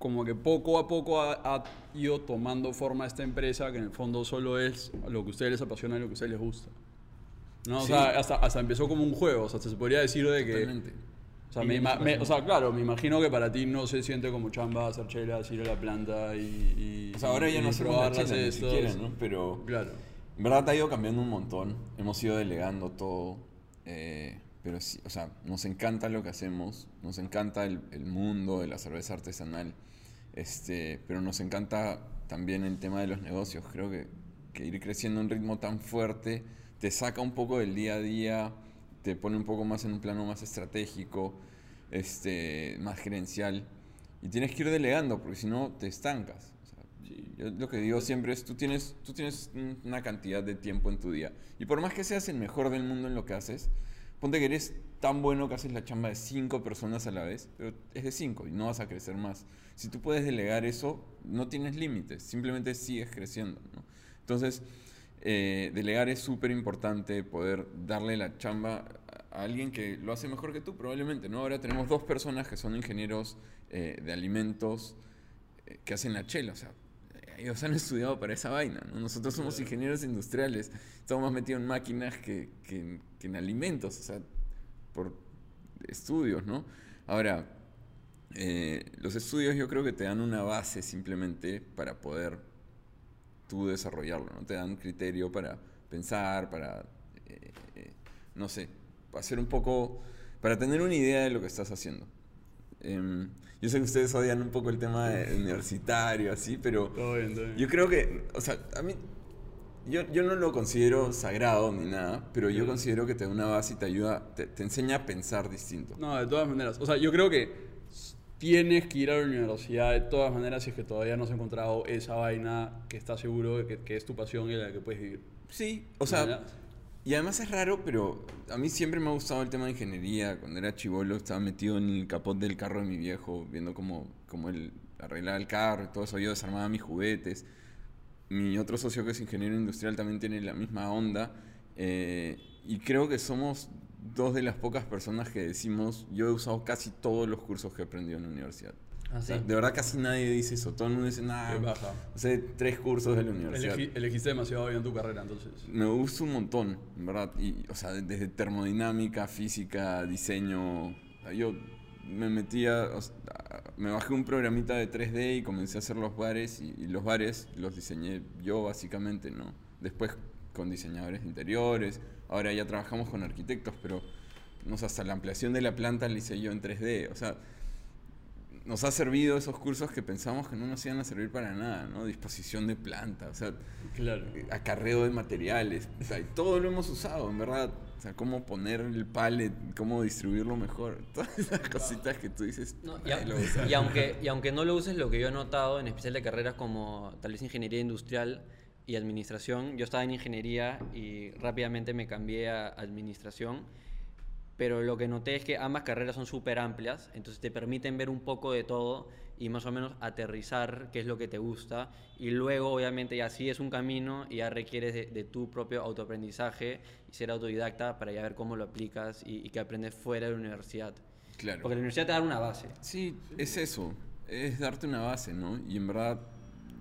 como que poco a poco ha, ha ido tomando forma esta empresa que en el fondo solo es lo que a ustedes les apasiona y lo que a ustedes les gusta. ¿No? O Sí. sea, hasta, hasta empezó como un juego, o sea, se podría decir de que... Totalmente. O sea, me me- o sea, claro, me imagino que para ti no se siente como chamba hacer chelas, ir a la planta y... y O sea, ahora ya no chela ni siquiera, ¿no? Pero... Claro. En verdad ha ido cambiando un montón. Hemos ido delegando todo. eh, pero sí, o sea, nos encanta lo que hacemos. Nos encanta el, el mundo de la cerveza artesanal. Este, pero nos encanta también el tema de los negocios. Creo que, que ir creciendo a un ritmo tan fuerte te saca un poco del día a día, te pone un poco más en un plano más estratégico, este, más gerencial. Y tienes que ir delegando, porque si no te estancas. O sea, yo lo que digo siempre es, tú tienes, tú tienes un- una cantidad de tiempo en tu día. Y por más que seas el mejor del mundo en lo que haces, ponte que eres tan bueno que haces la chamba de cinco personas a la vez, pero es de cinco y no vas a crecer más. Si tú puedes delegar eso, no tienes límites, simplemente sigues creciendo. ¿no? Entonces, eh, delegar es súper importante, poder darle la chamba a alguien que lo hace mejor que tú, probablemente. ¿no? Ahora tenemos dos personas que son ingenieros eh, de alimentos eh, que hacen la chela, o sea, ellos han estudiado para esa vaina, ¿no? Nosotros somos ingenieros industriales, estamos más metidos en máquinas que, que- que en alimentos, o sea, por estudios, ¿no? Ahora, eh, los estudios yo creo que te dan una base simplemente para poder tú desarrollarlo, ¿no? Te dan criterio para pensar, para, eh, eh, no sé, hacer un poco, para tener una idea de lo que estás haciendo. Em, yo sé que ustedes odian un poco el tema universitario, así, pero Todo bien, todo bien. yo creo que, o sea, a mí, yo, yo no lo considero sagrado ni nada, pero yo considero que te da una base y te ayuda, te, te enseña a pensar distinto. No, de todas maneras. O sea, yo creo que tienes que ir a la universidad de todas maneras si es que todavía no has encontrado esa vaina que estás seguro de que, que es tu pasión y la que puedes vivir. Sí, o sea, y además es raro, pero a mí siempre me ha gustado el tema de ingeniería. Cuando era chivolo estaba metido en el capot del carro de mi viejo, viendo cómo, cómo él arreglaba el carro y todo eso. Yo desarmaba mis juguetes. Mi otro socio que es ingeniero industrial también tiene la misma onda. eh, y creo que somos dos de las pocas personas que decimos, yo he usado casi todos los cursos que he aprendido en la universidad. Ah, O sea, sí. de verdad casi nadie dice eso. Todo el mundo dice, nada, baja. hace tres cursos de la universidad. Elegi- elegiste demasiado bien tu carrera, entonces. Me gusta un montón, en verdad. Y, o sea, desde termodinámica, física, diseño. Yo me metía, o sea, me bajé un programita de 3D y comencé a hacer los bares. Y, los bares los diseñé yo, básicamente, ¿no? Después con diseñadores de interiores. Ahora ya trabajamos con arquitectos, pero no sé, hasta la ampliación de la planta la hice yo en 3D. O sea, nos ha servido esos cursos que pensamos que no nos iban a servir para nada, ¿no? Disposición de planta, o sea, Claro. acarreo de materiales, o sea, y todo lo hemos usado, en verdad. O sea, cómo poner el pallet, cómo distribuirlo mejor, todas esas cositas que tú dices. No, y, y aunque, y aunque no lo uses, lo que yo he notado, en especial de carreras como tal vez ingeniería industrial y administración, yo estaba en ingeniería y rápidamente me cambié a administración, pero lo que noté es que ambas carreras son súper amplias, entonces te permiten ver un poco de todo y más o menos aterrizar qué es lo que te gusta y luego obviamente ya sí es un camino y ya requieres de, de tu propio autoaprendizaje y ser autodidacta para ya ver cómo lo aplicas y, y que aprendes fuera de la universidad. Claro. Porque la universidad te da una base. Sí, es eso, es darte una base, ¿no? Y en verdad,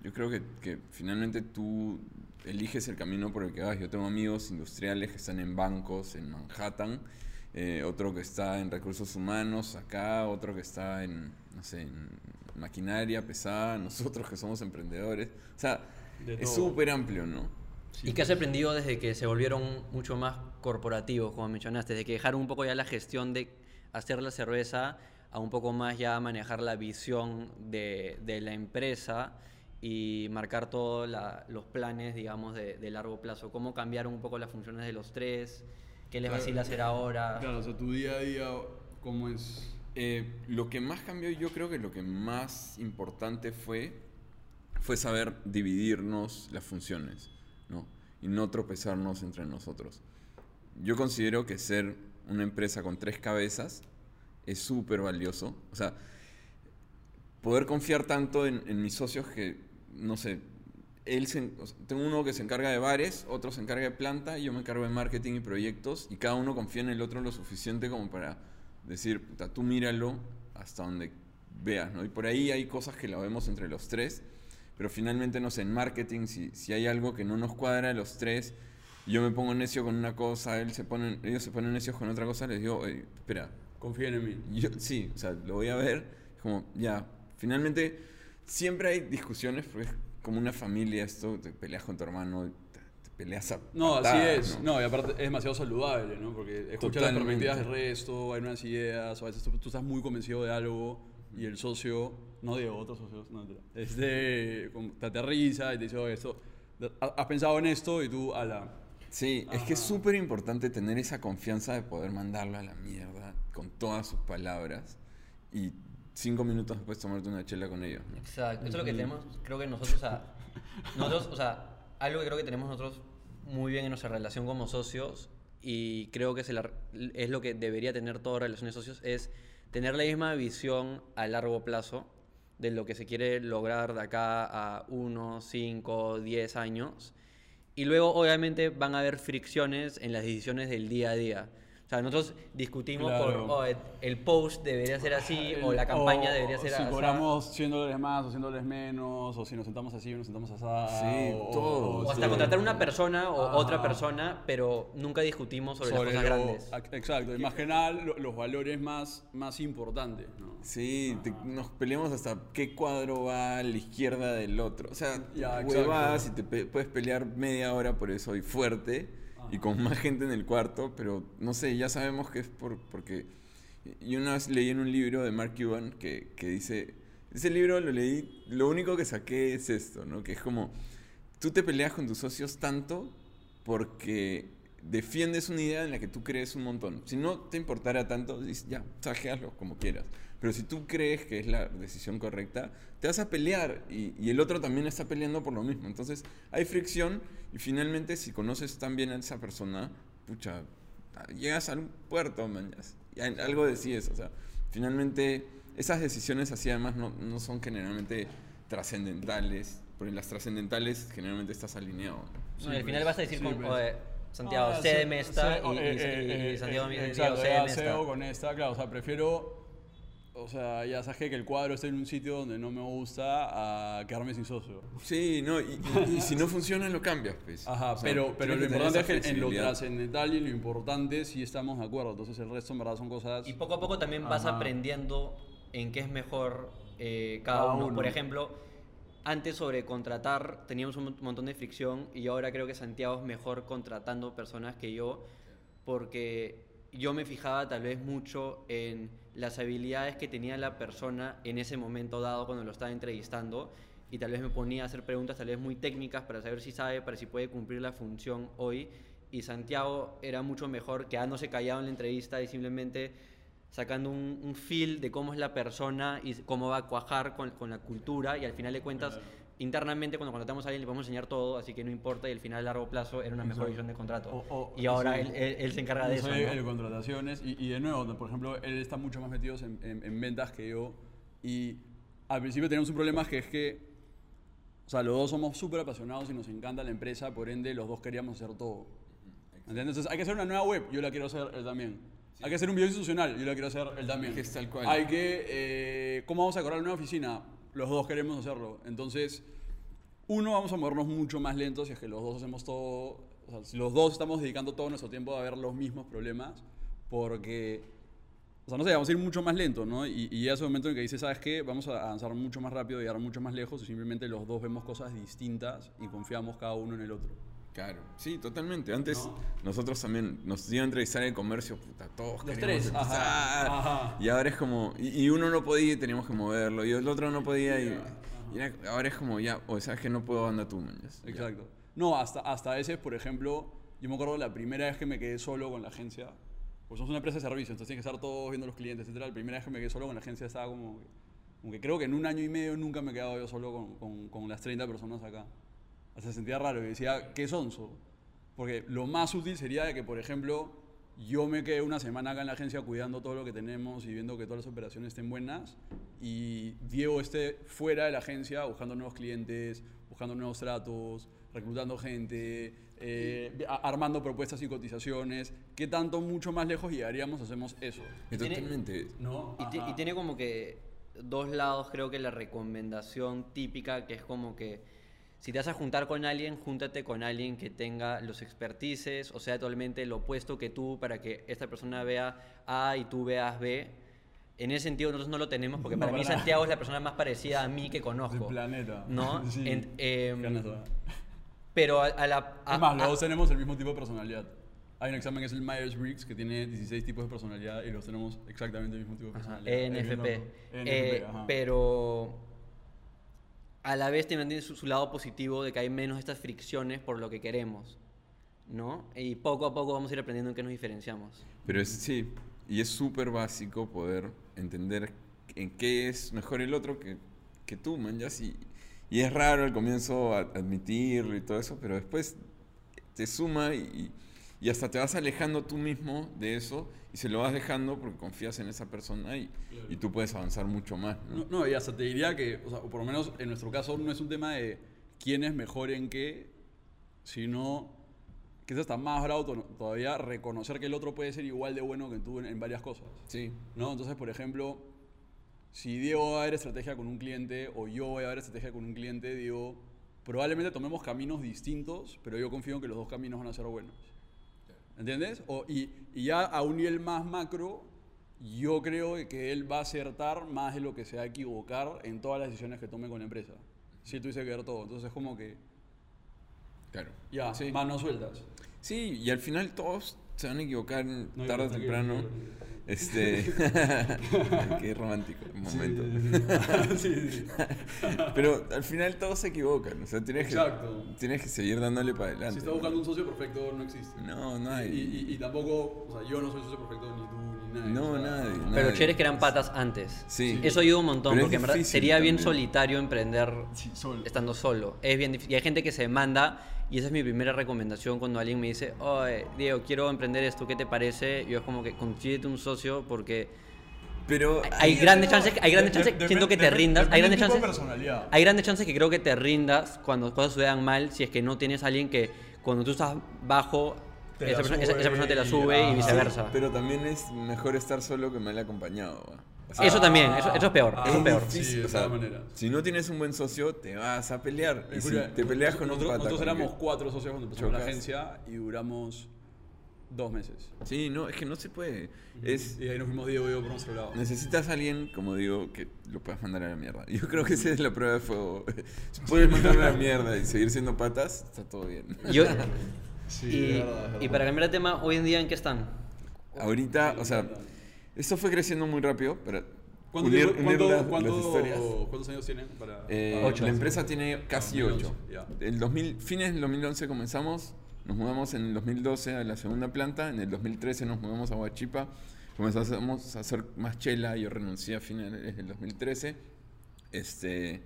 yo creo que, que finalmente tú eliges el camino por el que vas. Yo tengo amigos industriales que están en bancos en Manhattan, eh, otro que está en recursos humanos acá, otro que está en, no sé, en maquinaria pesada, nosotros que somos emprendedores. O sea, es súper amplio, ¿no? ¿Y qué has aprendido desde que se volvieron mucho más corporativos, como mencionaste? Desde que dejaron un poco ya la gestión de hacer la cerveza a un poco más ya manejar la visión de, de la empresa y marcar todos los planes, digamos, de, de largo plazo. ¿Cómo cambiaron un poco las funciones de los tres? ¿Qué les Claro. vacila hacer ahora? Claro, o sea, tu día a día, ¿cómo es? Eh, lo que más cambió, yo creo que lo que más importante fue, fue saber dividirnos las funciones, ¿no? Y no tropezarnos entre nosotros. Yo considero que ser una empresa con tres cabezas es súper valioso. O sea, poder confiar tanto en, en mis socios que, no sé, él se o sea, tengo uno que se encarga de bares, otro se encarga de planta, y yo me encargo de marketing y proyectos, y cada uno confía en el otro lo suficiente como para decir, puta, tú míralo hasta donde veas, ¿no? Y por ahí hay cosas que la vemos entre los tres, pero finalmente, no sé, en marketing, si, si hay algo que no nos cuadra a los tres, yo me pongo necio con una cosa, él se pone, ellos se ponen necios con otra cosa, les digo, "Oye, espera, Confíen en mí. yo, sí, o sea, lo voy a ver, como, ya, finalmente, siempre hay discusiones, porque como una familia esto, te peleas con tu hermano, te, te peleas a No, así patadas, es. ¿no? y aparte es demasiado saludable, ¿no? Porque escuchas las perspectivas del resto, hay unas ideas, o a veces tú, tú estás muy convencido de algo y el socio, no de otros socios, no, es de, te aterriza y te dice, oye, esto, ha- has pensado en esto y tú, a la... Sí, es que es Ajá. súper importante tener esa confianza de poder mandarlo a la mierda con todas sus palabras y cinco minutos después tomarte una chela con ellos. ¿no? Exacto, eso es lo que tenemos, creo que nosotros, a, nosotros, o sea, algo que creo que tenemos nosotros muy bien en nuestra relación como socios y creo que se la- es lo que debería tener toda relación de socios, es tener la misma visión a largo plazo de lo que se quiere lograr de acá a 1, 5, 10 años. Y luego, obviamente, van a haber fricciones en las decisiones del día a día. O sea, nosotros discutimos Claro. por, oh, el- el post debería ser así, o la El- campaña o- debería o ser Si así. cobramos 100 dólares más o 100 dólares menos, o si nos sentamos así o nos sentamos así. Sí, todo. O hasta Sí. contratar una persona o Ajá. otra persona, pero nunca discutimos sobre, sobre las cosas lo- grandes. ac- Exacto, y más que nada lo- los valores más, más importantes, ¿no? Sí, te- nos peleamos hasta qué cuadro va a la izquierda del otro. O sea, Ya, huevadas y te pe- puedes pelear media hora por eso y fuerte y con más gente en el cuarto, pero no sé, ya sabemos que es por, porque... Y una vez leí en un libro de Mark Cuban que, que dice... Ese libro lo leí, lo único que saqué es esto, ¿no? Que es como, tú te peleas con tus socios tanto porque defiendes una idea en la que tú crees un montón. Si no te importara tanto, dices, ya, sajeaslo como quieras. Pero si tú crees que es la decisión correcta, te vas a pelear y, y el otro también está peleando por lo mismo. Entonces hay fricción y finalmente si conoces tan bien a esa persona, pucha, llegas a un puerto, mañas, y algo decides. O sea, finalmente esas decisiones así además no, no son generalmente trascendentales, porque en las trascendentales generalmente estás alineado. ¿no? No, al Sí, final pues, vas a decir sí, con, pues. "Oye, Santiago, Ah, cédeme sí, esta sí, y, eh, eh, eh, Santiago eh, me dice, exacto, "Santiago, ya cédeme cedo esta. con esta, claro, o sea, prefiero, o sea, ya sabes que el cuadro está en un sitio donde no me gusta a quedarme sin socio. Sí, no, y, y- y si no funciona lo cambias, pues. Ajá, O sea, pero, pero lo importante es que en lo trascendental y lo importante sí estamos de acuerdo. Entonces el resto en verdad son cosas... Y poco a poco también vas aprendiendo en qué es mejor eh, cada, Cada uno. uno. Por ejemplo, antes sobre contratar teníamos un montón de fricción y ahora creo que Santiago es mejor contratando personas que yo porque yo me fijaba tal vez mucho en las habilidades que tenía la persona en ese momento dado cuando lo estaba entrevistando y tal vez me ponía a hacer preguntas tal vez muy técnicas para saber si sabe, para si puede cumplir la función hoy. Y Santiago era mucho mejor quedándose callado en la entrevista y simplemente sacando un, feel de cómo es la persona y cómo va a cuajar con la cultura y al final de cuentas internamente cuando contratamos a alguien le podemos enseñar todo así que no importa y al final a largo plazo era una mejor visión de contrato O- o- y ahora sí. él, él- él se encarga de eso soy ¿no? el contrataciones y, y de nuevo, por ejemplo, él está mucho más metido en, en- en ventas que yo y al principio teníamos un problema que es que, o sea, los dos somos súper apasionados y nos encanta la empresa, por ende los dos queríamos hacer todo. ¿Entiendes? Entonces hay que hacer una nueva web, yo la quiero hacer él también. Hay que hacer un video institucional, yo la quiero hacer él también. Que es tal cual. Hay que, eh, ¿cómo vamos a decorar la nueva oficina? Los dos queremos hacerlo. Entonces, uno, vamos a movernos mucho más lentos si es que los dos hacemos todo, si los dos estamos dedicando todo nuestro tiempo a ver los mismos problemas, porque, o sea, no sé, vamos a ir mucho más lento, ¿no? Y, y ese momento en que dices, ¿sabes qué? Vamos a avanzar mucho más rápido, llegar mucho más lejos, y simplemente los dos vemos cosas distintas y confiamos cada uno en el otro. Claro, sí, totalmente. Antes ¿No? nosotros también nos iban a entrevistar en el comercio, puta, todos Los tres, ajá, ajá. Y ahora es como, y, y uno no podía y teníamos que moverlo, y el otro no podía y, y era- ahora es como ya, o sabes que no puedo, anda tú, man. ya- ya. Exacto. No, hasta, hasta a veces, por ejemplo, yo me acuerdo la primera vez que me quedé solo con la agencia, pues somos una empresa de servicio, entonces tiene que estar todos viendo los clientes, etc. La primera vez que me quedé solo con la agencia estaba como, como que creo que en un año y medio nunca me he quedado yo solo con, con, con las 30 personas acá. O sea, se sentía raro y decía, ¿qué sonso? Porque lo más útil sería de que, por ejemplo, yo me quedé una semana acá en la agencia cuidando todo lo que tenemos y viendo que todas las operaciones estén buenas y Diego esté fuera de la agencia buscando nuevos clientes, buscando nuevos tratos, reclutando gente, eh, armando propuestas y cotizaciones. ¿Qué tanto mucho más lejos llegaríamos si hacemos eso? Y Tiene- totalmente. ¿No? Y, y tiene como que dos lados, creo que la recomendación típica, que es como que si te vas a juntar con alguien, júntate con alguien que tenga los expertices, o sea, totalmente lo opuesto que tú, para que esta persona vea A y tú veas B. En ese sentido nosotros no lo tenemos, porque No, para para mí nada. Santiago es la persona más parecida a mí que conozco. Del planeta. ¿No? Sí. En- em, Ganas, ¿verdad? Pero a, a la... a- Es más, los dos tenemos el mismo tipo de personalidad. Hay un examen que es el Myers-Briggs que tiene 16 tipos de personalidad y los tenemos exactamente el mismo tipo de Ajá, personalidad. Es bien ENFP. loco. Eh, ENFP, ajá. pero a la vez también tiene su, lado positivo de que hay menos estas fricciones por lo que queremos, ¿no? Y poco a poco vamos a ir aprendiendo en qué nos diferenciamos. Pero es, sí, y es súper básico poder entender en qué es mejor el otro que, que tú, man. Ya sí. Y es raro al comienzo admitirlo y todo eso, pero después te suma y, y hasta te vas alejando tú mismo de eso y se lo vas dejando porque confías en esa persona y, y tú puedes avanzar mucho más. ¿no? No, no, y hasta te diría que, o sea, o por lo menos en nuestro caso, no es un tema de quién es mejor en qué, sino que es hasta más bravo to- todavía reconocer que el otro puede ser igual de bueno que tú en, en varias cosas. Sí, ¿no? Entonces, por ejemplo, si Diego va a ver estrategia con un cliente o yo voy a ver estrategia con un cliente, digo, probablemente tomemos caminos distintos, pero yo confío en que los dos caminos van a ser buenos. ¿Entiendes? O, y, y ya a un nivel más macro, yo creo que él va a acertar más de lo que se va a equivocar en todas las decisiones que tome con la empresa. Si tuviese que ver todo. Entonces, es como que, claro. ya, Sí. manos sueltas. Sí, y al final todos se van a equivocar No, tarde o yo- temprano. yo- Este. Qué romántico momento. Sí, sí, sí. Pero al final todos se equivocan. O sea, tienes que, tienes que seguir dándole para Si adelante. estás buscando un socio perfecto, no existe. No, no hay. Y, y- y tampoco, o sea, yo no soy socio perfecto, ni tú, ni nadie. No, o sea, nadie. Pero nadie. chéveres que eran patas antes. Sí. Eso ayuda un montón, Pero porque en verdad sería bien solitario emprender Sí, solo. estando solo. Es bien difícil. Y hay gente que se manda, y esa es mi primera recomendación cuando alguien me dice, oye, Diego, quiero emprender esto, ¿qué te parece? Yo es como que consíguete un socio porque Pero. hay grandes chances, hay grandes chances, siento que te rindas, hay grandes chances, hay grandes chances que creo que te rindas cuando las cosas sucedan mal, si es que no tienes a alguien que cuando tú estás bajo, esa persona, esa- esa sube persona te la sube y viceversa. Pero también es mejor estar solo que mal acompañado. ¿va? Eso también, eso, eso es peor, Ah, eso es peor. difícil, Sí, de o sea, todas maneras. Si no tienes un buen socio, te vas a pelear. Y si Escucha, te peleas con un nosotros, pata. nosotros éramos que- cuatro socios cuando empezamos la agencia y duramos dos meses. Sí, no, es que no se puede. Es, Y ahí nos fuimos Diego y yo por nuestro lado. necesitas a alguien, como digo, que lo puedas mandar a la mierda. Yo creo que esa es la prueba de fuego. Si puedes mandarlo a la mierda y seguir siendo patas, está todo bien. Yo- Sí, y, verdad, y para cambiar de tema, hoy en día, ¿en qué están? Ahorita, o sea, esto fue creciendo muy rápido, pero ¿Cuánto unir, unir cuánto- las, cuánto- las historias. ¿Cuántos años tienen? Para, Eh, Ocho. La empresa tiene casi 2011, 8. ya. El 2000, fines del 2011 comenzamos, nos mudamos en el 2012 a la segunda planta, en el 2013 nos mudamos a Huachipa, comenzamos a hacer más chela, yo renuncié a finales del 2013, este,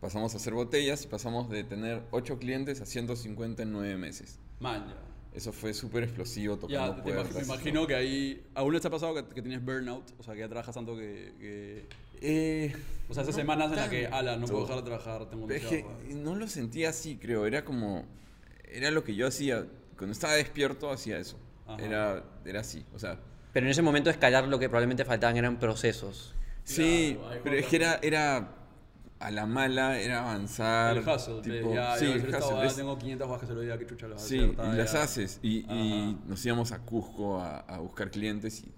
pasamos a hacer botellas y pasamos de tener 8 clientes a 150 en 9 meses. Man, ya. Eso fue súper explosivo tocando Ya, te me imagino que ahí. ¿Aún les ha pasado que, que tienes burnout? O sea, que ya trabajas tanto que. que- Eh, o sea, esas no semanas en las que, ala, no puedo dejar de trabajar, tengo Es demasiado que trabajo". no lo sentía así, creo. Era como. Era lo que yo hacía. Cuando estaba despierto, hacía eso. Ajá. Era, era así. O sea. Pero en ese momento escalar lo que probablemente faltaban eran procesos. Sí, Claro, pero es que era, era. A la mala, era avanzar. El hustle, tipo, ya, sí, el hustle, es- tengo 500 bajas el día, que chucha las Sí, y las ya. haces. Y, nos íbamos a Cusco a, a buscar clientes y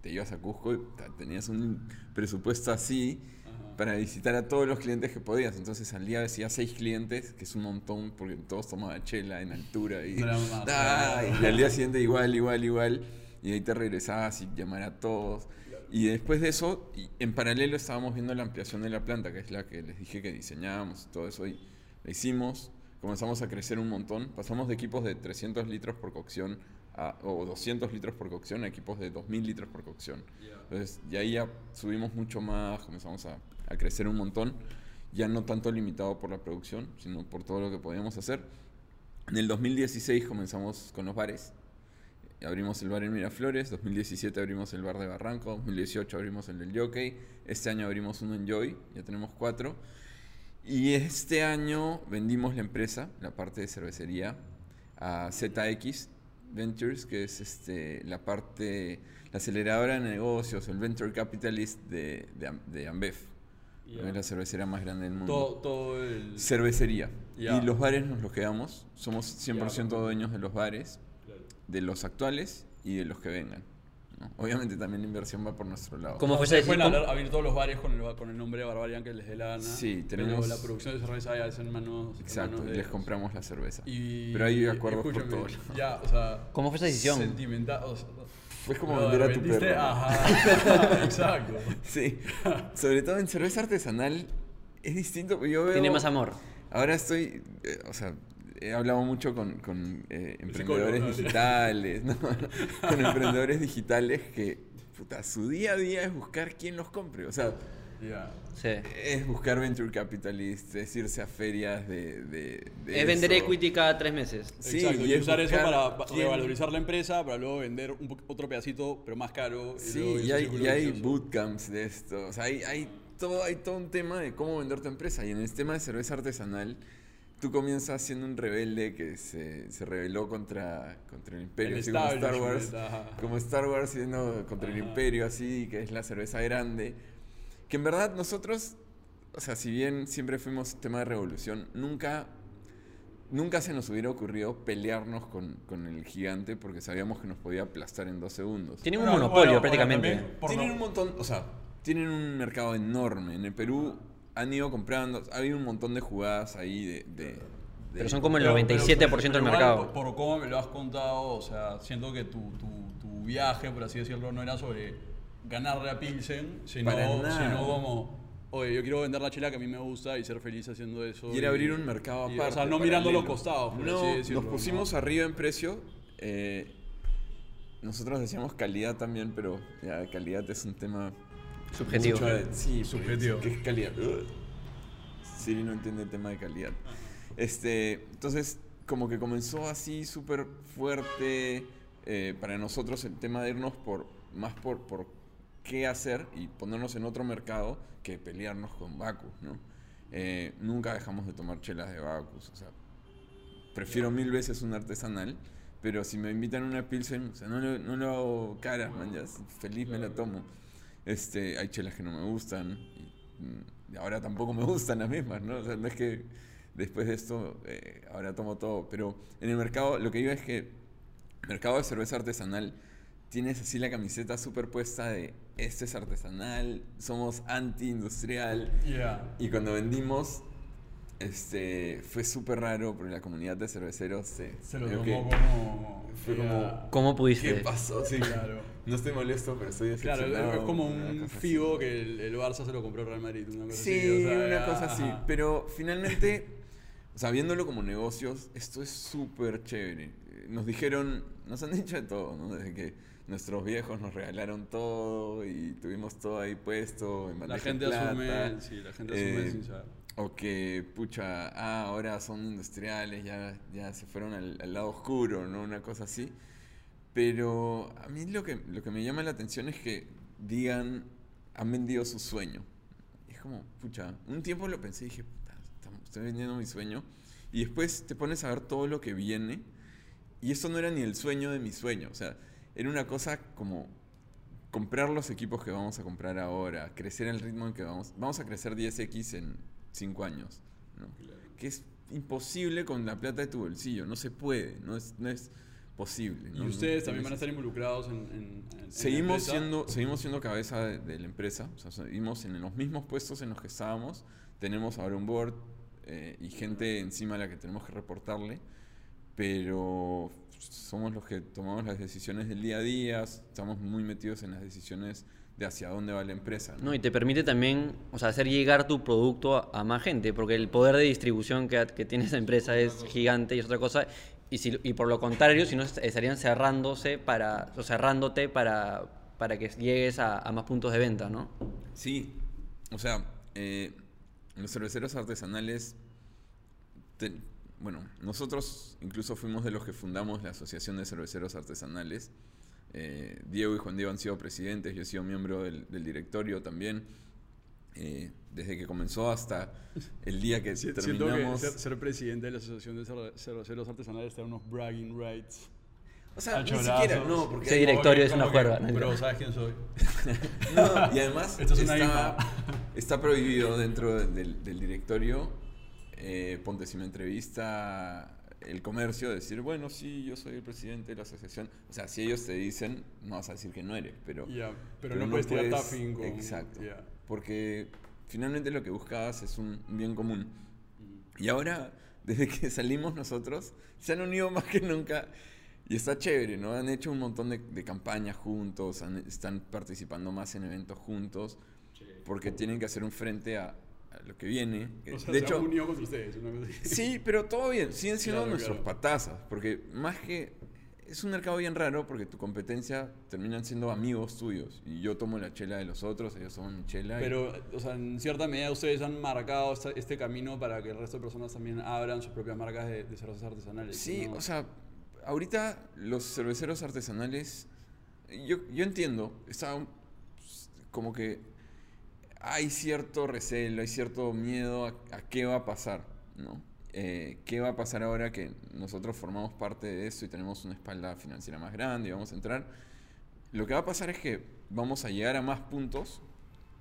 te ibas a Cusco y tenías un presupuesto así Ajá. para visitar a todos los clientes que podías. Entonces al día decía seis clientes, que es un montón porque todos tomaban chela en altura y, No era más, Ah, y al día siguiente igual, igual, igual. Y ahí te regresabas y llamar a todos. Y después de eso, y en paralelo estábamos viendo la ampliación de la planta, que es la que les dije que diseñábamos y todo eso. Y la hicimos, comenzamos a crecer un montón. Pasamos de equipos de 300 litros por cocción a, o 200 litros por cocción a equipos de 2000 litros por cocción. Entonces, y ahí ya subimos mucho más, comenzamos a, a crecer un montón. Ya no tanto limitado por la producción, sino por todo lo que podíamos hacer. En el 2016 comenzamos con los bares. Abrimos el bar en Miraflores, 2017 abrimos el bar de Barranco, 2018 abrimos el del Jockey, este año abrimos uno en Joy, ya tenemos cuatro. Y este año vendimos la empresa, la parte de cervecería, a ZX Ventures, que es este, la parte, la aceleradora de negocios, el Venture Capitalist de, de, de Ambev. Ya. Es la cervecera más grande del mundo. Todo, todo el. Cervecería. Ya. Y los bares nos los quedamos. Somos 100% Ya. dueños de los bares. De los actuales y de los que vengan. ¿no? Obviamente también la inversión va por nuestro lado. ¿Cómo fue esa Ustedes pueden hablar- abrir todos los bares con el, con el nombre de Barbarian que les dé la gana. Sí, Pero tenemos- la producción de cerveza ya es en manos. en Exacto, manos de les ellos. compramos la cerveza. Y, Pero hay acuerdos por todos. Ya, o sea. ¿Cómo fue esa decisión? Sentimental. o sea, Fue como no, vender a tu perro. Ajá, exacto. Sí. Sobre todo en cerveza artesanal es distinto. Yo veo, Tiene más amor. Ahora estoy, eh, o sea, he hablado mucho con, con, eh, emprendedores digitales, ¿no? con emprendedores digitales que, puta, su día a día es buscar quién los compre. O sea. Sí. es buscar venture capitalists, es irse a ferias de... de, de Es vender eso. equity cada tres meses. Sí, Exacto, y y es usar eso para pa- quién- revalorizar la empresa, para luego vender un otro pedacito, pero más caro. Sí, luego y hay, y hay bootcamps de esto. O sea, hay, hay, todo, hay todo un tema de cómo vender tu empresa. Y en el tema de cerveza artesanal, tú comienzas siendo un rebelde que se, se rebeló contra, contra el imperio, El así como Star Wars. ajá. Como Star Wars siendo contra el Ajá. imperio, así, que es la cerveza grande. Que en verdad nosotros, o sea, si bien siempre fuimos tema de revolución, nunca... Nunca se nos hubiera ocurrido pelearnos con, con el gigante porque sabíamos que nos podía aplastar en dos segundos. Tienen un Bueno, monopolio bueno, prácticamente. bueno, tienen no- un montón, o sea, tienen un mercado enorme. En el Perú han ido comprando, ha habido un montón de jugadas ahí de... de- de- Pero son como el Pero- 97% pero- del pero igual, mercado. Por, por cómo me lo has contado, o sea, siento que tu, tu, tu viaje, por así decirlo, no era sobre ganarle a Pilsen, sino, sino como, oye, yo quiero vender la chela que a mí me gusta y ser feliz haciendo eso. Y abrir un mercado y, aparte. O sea, no mirando los costados, por No, así decirlo. nos pusimos ¿no? arriba en precio. eh, nosotros decíamos calidad también, pero ya calidad es un tema... Subjetivo. mucho sí, Subjetivo. ¿Qué es calidad? Siri no entiende el tema de calidad. Este, entonces, como que comenzó así súper fuerte eh, para nosotros el tema de irnos por más por, por qué hacer y ponernos en otro mercado que pelearnos con Bacus, ¿no? Eh, nunca dejamos de tomar chelas de Bacus, o sea, prefiero mil veces un artesanal, pero si me invitan a una Pilsen, o sea, no, le- no lo hago caras, man, ya, feliz me la tomo. Este, hay chelas que no me gustan. Y, mm, ahora tampoco me gustan las mismas, ¿no? O sea, no es que después de esto eh, ahora tomo todo. Pero en el mercado, lo que digo es que el mercado de cerveza artesanal tienes así la camiseta superpuesta de este es artesanal, somos anti-industrial. Yeah. Y cuando vendimos, este, fue súper raro porque la comunidad de cerveceros se, Se lo tomó que- como. fue como-. ¿Cómo ¿Qué pudiste? pasó? Sí, Claro. No estoy molesto, pero estoy Claro, decepcionado. es como un así. Figo que el, el Barça se lo compró al Real Madrid. Una cosa Sí, así, o sea, una cosa así. ajá. Pero finalmente, o sea, viéndolo como negocios, esto es súper chévere. Nos dijeron, nos han dicho de todo, ¿no? Desde que nuestros viejos nos regalaron todo y tuvimos todo ahí puesto en La gente plata. asume, sí, la gente asume Eh, sin saber. O que, pucha, ah, ahora son industriales, ya, ya se fueron al, al lado oscuro, ¿no? Una cosa así. Pero a mí lo que, lo que me llama la atención es que digan, han vendido su sueño. Es como, pucha, un tiempo lo pensé y dije, puta, estoy vendiendo mi sueño. Y después te pones a ver todo lo que viene. Y eso no era ni el sueño de mi sueño. O sea, era una cosa como comprar los equipos que vamos a comprar ahora, crecer el ritmo en que vamos. Vamos a crecer 10x en 5 años. ¿no? Que es imposible con la plata de tu bolsillo. No se puede. No es, no es posible. Y ustedes también van a es- estar involucrados en. en- en- la Seguimos siendo, seguimos siendo cabeza de, de la empresa, o sea, seguimos en los mismos puestos en los que estábamos, tenemos ahora un board eh, y gente encima a la que tenemos que reportarle, pero somos los que tomamos las decisiones del día a día, estamos muy metidos en las decisiones de hacia dónde va la empresa. ¿no? No, y te permite también o sea, hacer llegar tu producto a, a más gente, porque el poder de distribución que, que tiene esa empresa es gigante y es otra cosa. Y, si, y por lo contrario, si no est- estarían cerrándose para, o cerrándote para, para que llegues a, a más puntos de venta, ¿no? Sí, o sea, eh, los cerveceros artesanales, te- bueno, nosotros incluso fuimos de los que fundamos la Asociación de Cerveceros Artesanales. Eh, Diego y Juan Diego han sido presidentes, yo he sido miembro del, del directorio también. Eh, desde que comenzó hasta el día que Si- Siento que terminamos. ser, ser presidente de la Asociación de Cerveceros Artesanales te da unos bragging rights. O sea, ni siquiera, no, porque Ese directorio es una juerga. ¿no? Bro, ¿sabes quién soy? No, y además Esto es una está, prohibido dentro del, del directorio, eh, ponte si me entrevista el comercio, decir, bueno, sí, yo soy el presidente de la asociación. O sea, si ellos te dicen, no vas a decir que no eres, pero... Ya, pero, no, puedes tirar tapping con. Exacto. ya. Porque finalmente lo que buscabas es un bien común. Y ahora, desde que salimos nosotros, se han unido más que nunca. Y está chévere, ¿no? Han hecho un montón de, de campañas juntos, han- están participando más en eventos juntos, porque tienen que hacer un frente a lo que viene. O sea, de se hecho, unido contra ustedes. Una cosa sí, pero todo bien, siguen siendo Claro, nuestros claro. patazas, porque más que... Es un mercado bien raro porque tu competencia terminan siendo amigos tuyos. Y yo tomo la chela de los otros, ellos toman mi chela. y- Pero, o sea, en cierta medida ustedes han marcado este camino para que el resto de personas también abran sus propias marcas de, de cervezas artesanales. Sí, ¿no? o sea, ahorita los cerveceros artesanales, yo, yo entiendo, está como que hay cierto recelo, hay cierto miedo a, a qué va a pasar, ¿no? Eh, ¿Qué va a pasar ahora que nosotros formamos parte de eso y tenemos una espalda financiera más grande y vamos a entrar? Lo que va a pasar es que vamos a llegar a más puntos,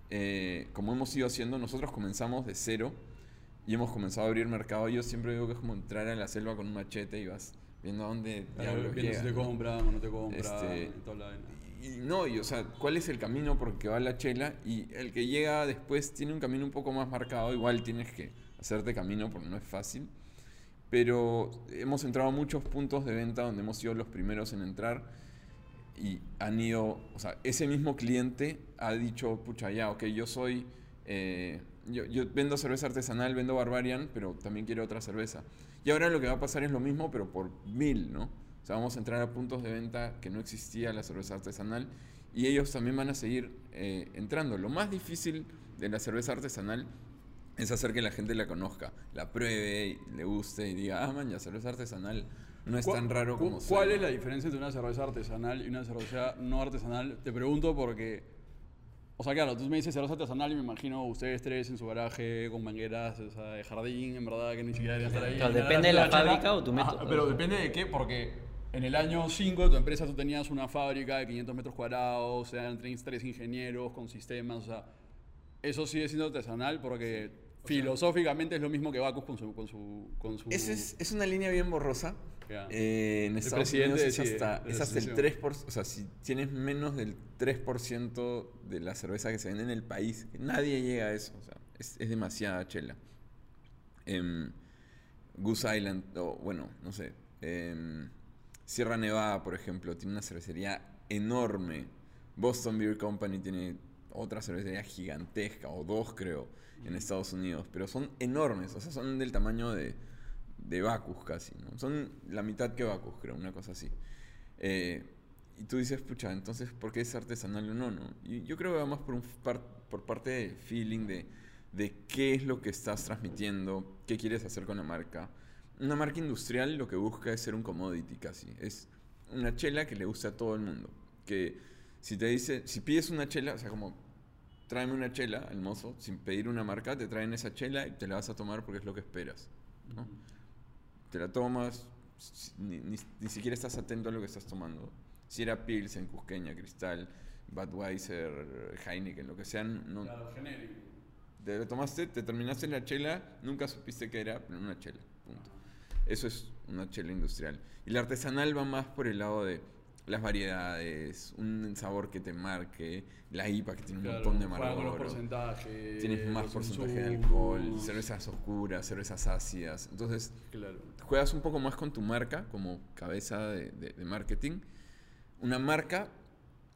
eh, como hemos ido haciendo, nosotros comenzamos de cero y hemos comenzado a abrir mercado. Yo siempre digo que es como entrar a la selva con un machete y vas viendo a dónde viendo si te compran o no te compran Este, y toda la vaina. Y no, y o sea, ¿cuál es el camino por el que va la chela? Y el que llega después tiene un camino un poco más marcado. Igual tienes que hacerte camino porque no es fácil. Pero hemos entrado a muchos puntos de venta donde hemos sido los primeros en entrar. Y han ido, o sea, ese mismo cliente ha dicho, pucha, ya, ok, yo soy, eh, yo, yo vendo cerveza artesanal, vendo Barbarian, pero también quiero otra cerveza. Y ahora lo que va a pasar es lo mismo, pero por mil, ¿no? O sea, vamos a entrar a puntos de venta que no existía la cerveza artesanal y ellos también van a seguir eh, entrando. Lo más difícil de la cerveza artesanal es hacer que la gente la conozca, la pruebe, y le guste y diga, ah, man, ya cerveza artesanal no es ¿Cuál- tan raro cu- como ¿Cuál suena". es la diferencia entre una cerveza artesanal y una cerveza no artesanal? Te pregunto porque, o sea, claro, tú me dices cerveza artesanal y me imagino ustedes tres en su garaje con mangueras o sea, de jardín, en verdad, que ni siquiera deberían estar ahí. Claro, depende de la chela. fábrica o tu método. Pero depende de qué, porque En el año 5 de tu empresa tú tenías una fábrica de 500 metros cuadrados, eran tres, tres ingenieros con sistemas, o sea, eso sigue siendo artesanal porque filosóficamente es lo mismo que Bacus con su... Con su, con su Esa es, es una línea bien borrosa. Ya. Eh, en El Estados presidente Unidos es hasta, es hasta el asociación. 3%, o sea, si tienes menos del 3% de la cerveza que se vende en el país, nadie llega a eso, o sea, es, es demasiada chela. Em, Goose Island, o bueno, no sé, em, Sierra Nevada, por ejemplo, tiene una cervecería enorme. Boston Beer Company tiene otra cervecería gigantesca, o dos creo, en Estados Unidos, pero son enormes, o sea, son del tamaño de, de Bacus casi, ¿no? Son la mitad que Bacus, creo, una cosa así. Eh, y tú dices, pucha, entonces, ¿por qué es artesanal o no, no? Y yo creo que va más por, un par- por parte del feeling de, de qué es lo que estás transmitiendo, qué quieres hacer con la marca. Una marca industrial lo que busca es ser un commodity casi. Es una chela que le gusta a todo el mundo. Que si te dice, si pides una chela, o sea, como tráeme una chela al mozo, sin pedir una marca, te traen esa chela y te la vas a tomar porque es lo que esperas. ¿no? Te la tomas, ni, ni- ni siquiera estás atento a lo que estás tomando. Si era Pilsen, Cusqueña, Cristal, Budweiser, Heineken, lo que sean, no, Claro, genérico. te tomaste, te terminaste la chela, nunca supiste qué era, pero una chela, punto. Eso es una chela industrial. Y la artesanal va más por el lado de las variedades, un sabor que te marque, la IPA que tiene un Claro, montón de amargor. porcentajes. Tienes más porcentaje de alcohol, cervezas oscuras, cervezas ácidas. Entonces, Claro. juegas un poco más con tu marca como cabeza de, de- de marketing. Una marca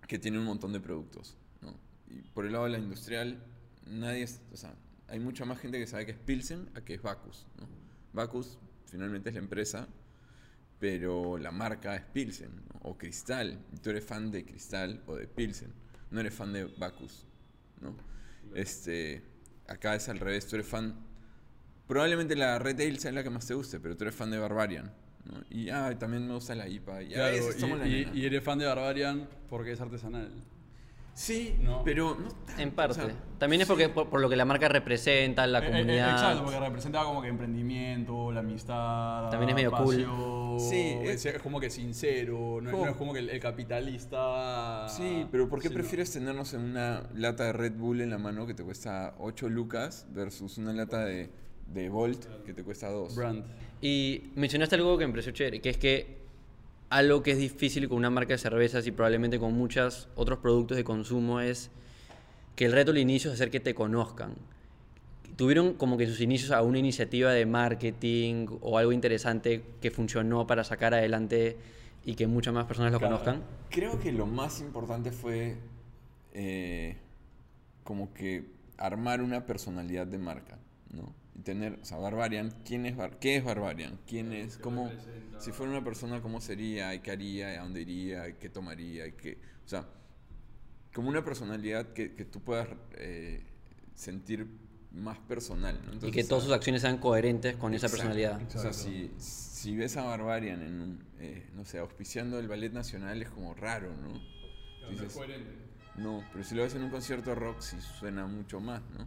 que tiene un montón de productos. ¿no? Y por el lado de la industrial, nadie, es- o sea, hay mucha más gente que sabe que es Pilsen a que es Bacus. ¿no? Bacus finalmente es la empresa, pero la marca es Pilsen ¿no? o Cristal. Y tú eres fan de Cristal o de Pilsen, no eres fan de Bacus. ¿no? Este, acá es al revés, tú eres fan Probablemente la Red Ale sea la que más te guste, pero tú eres fan de Barbarian. ¿no? Y ah, también me gusta la IPA. Y, Claro, y eres fan de Barbarian porque es artesanal. Sí, No. pero no tanto, En parte. o sea, También es sí. porque por, por lo que la marca representa, la Eh, eh, comunidad. exacto, porque representaba como que emprendimiento, la amistad. También es medio cool. Sí, es, como que sincero, no, es- Como- no es como que el, el capitalista. Sí, pero ¿por qué prefieres tenernos en una lata de Red Bull en la mano que te cuesta 8 lucas versus una lata de, de Volt que te cuesta 2? Brand. Y mencionaste algo que me pareció chévere, que es que algo que es difícil con una marca de cervezas y probablemente con muchos otros productos de consumo es que el reto al inicio es hacer que te conozcan. ¿Tuvieron como que sus inicios alguna iniciativa de marketing o algo interesante que funcionó para sacar adelante y que muchas más personas lo Claro. conozcan? Creo que lo más importante fue eh, como que armar una personalidad de marca, ¿no? Y tener, o sea, Barbarian, ¿quién es Bar- ¿qué es Barbarian? ¿Quién es? ¿Cómo? Si fuera una persona, ¿cómo sería? ¿Y qué haría? ¿Y ¿A dónde iría? ¿Y ¿Qué tomaría? ¿Y qué? O sea, como una personalidad que, que tú puedas eh, sentir más personal, ¿no? y Entonces, que todas sus ah, acciones sean coherentes con esa Exacto. personalidad. O sea, Exacto. si, si ves a Barbarian en un, eh, no sé, auspiciando el ballet nacional es como raro, ¿no? Dices, no, pero si lo ves en un concierto de rock sí suena mucho más, ¿no?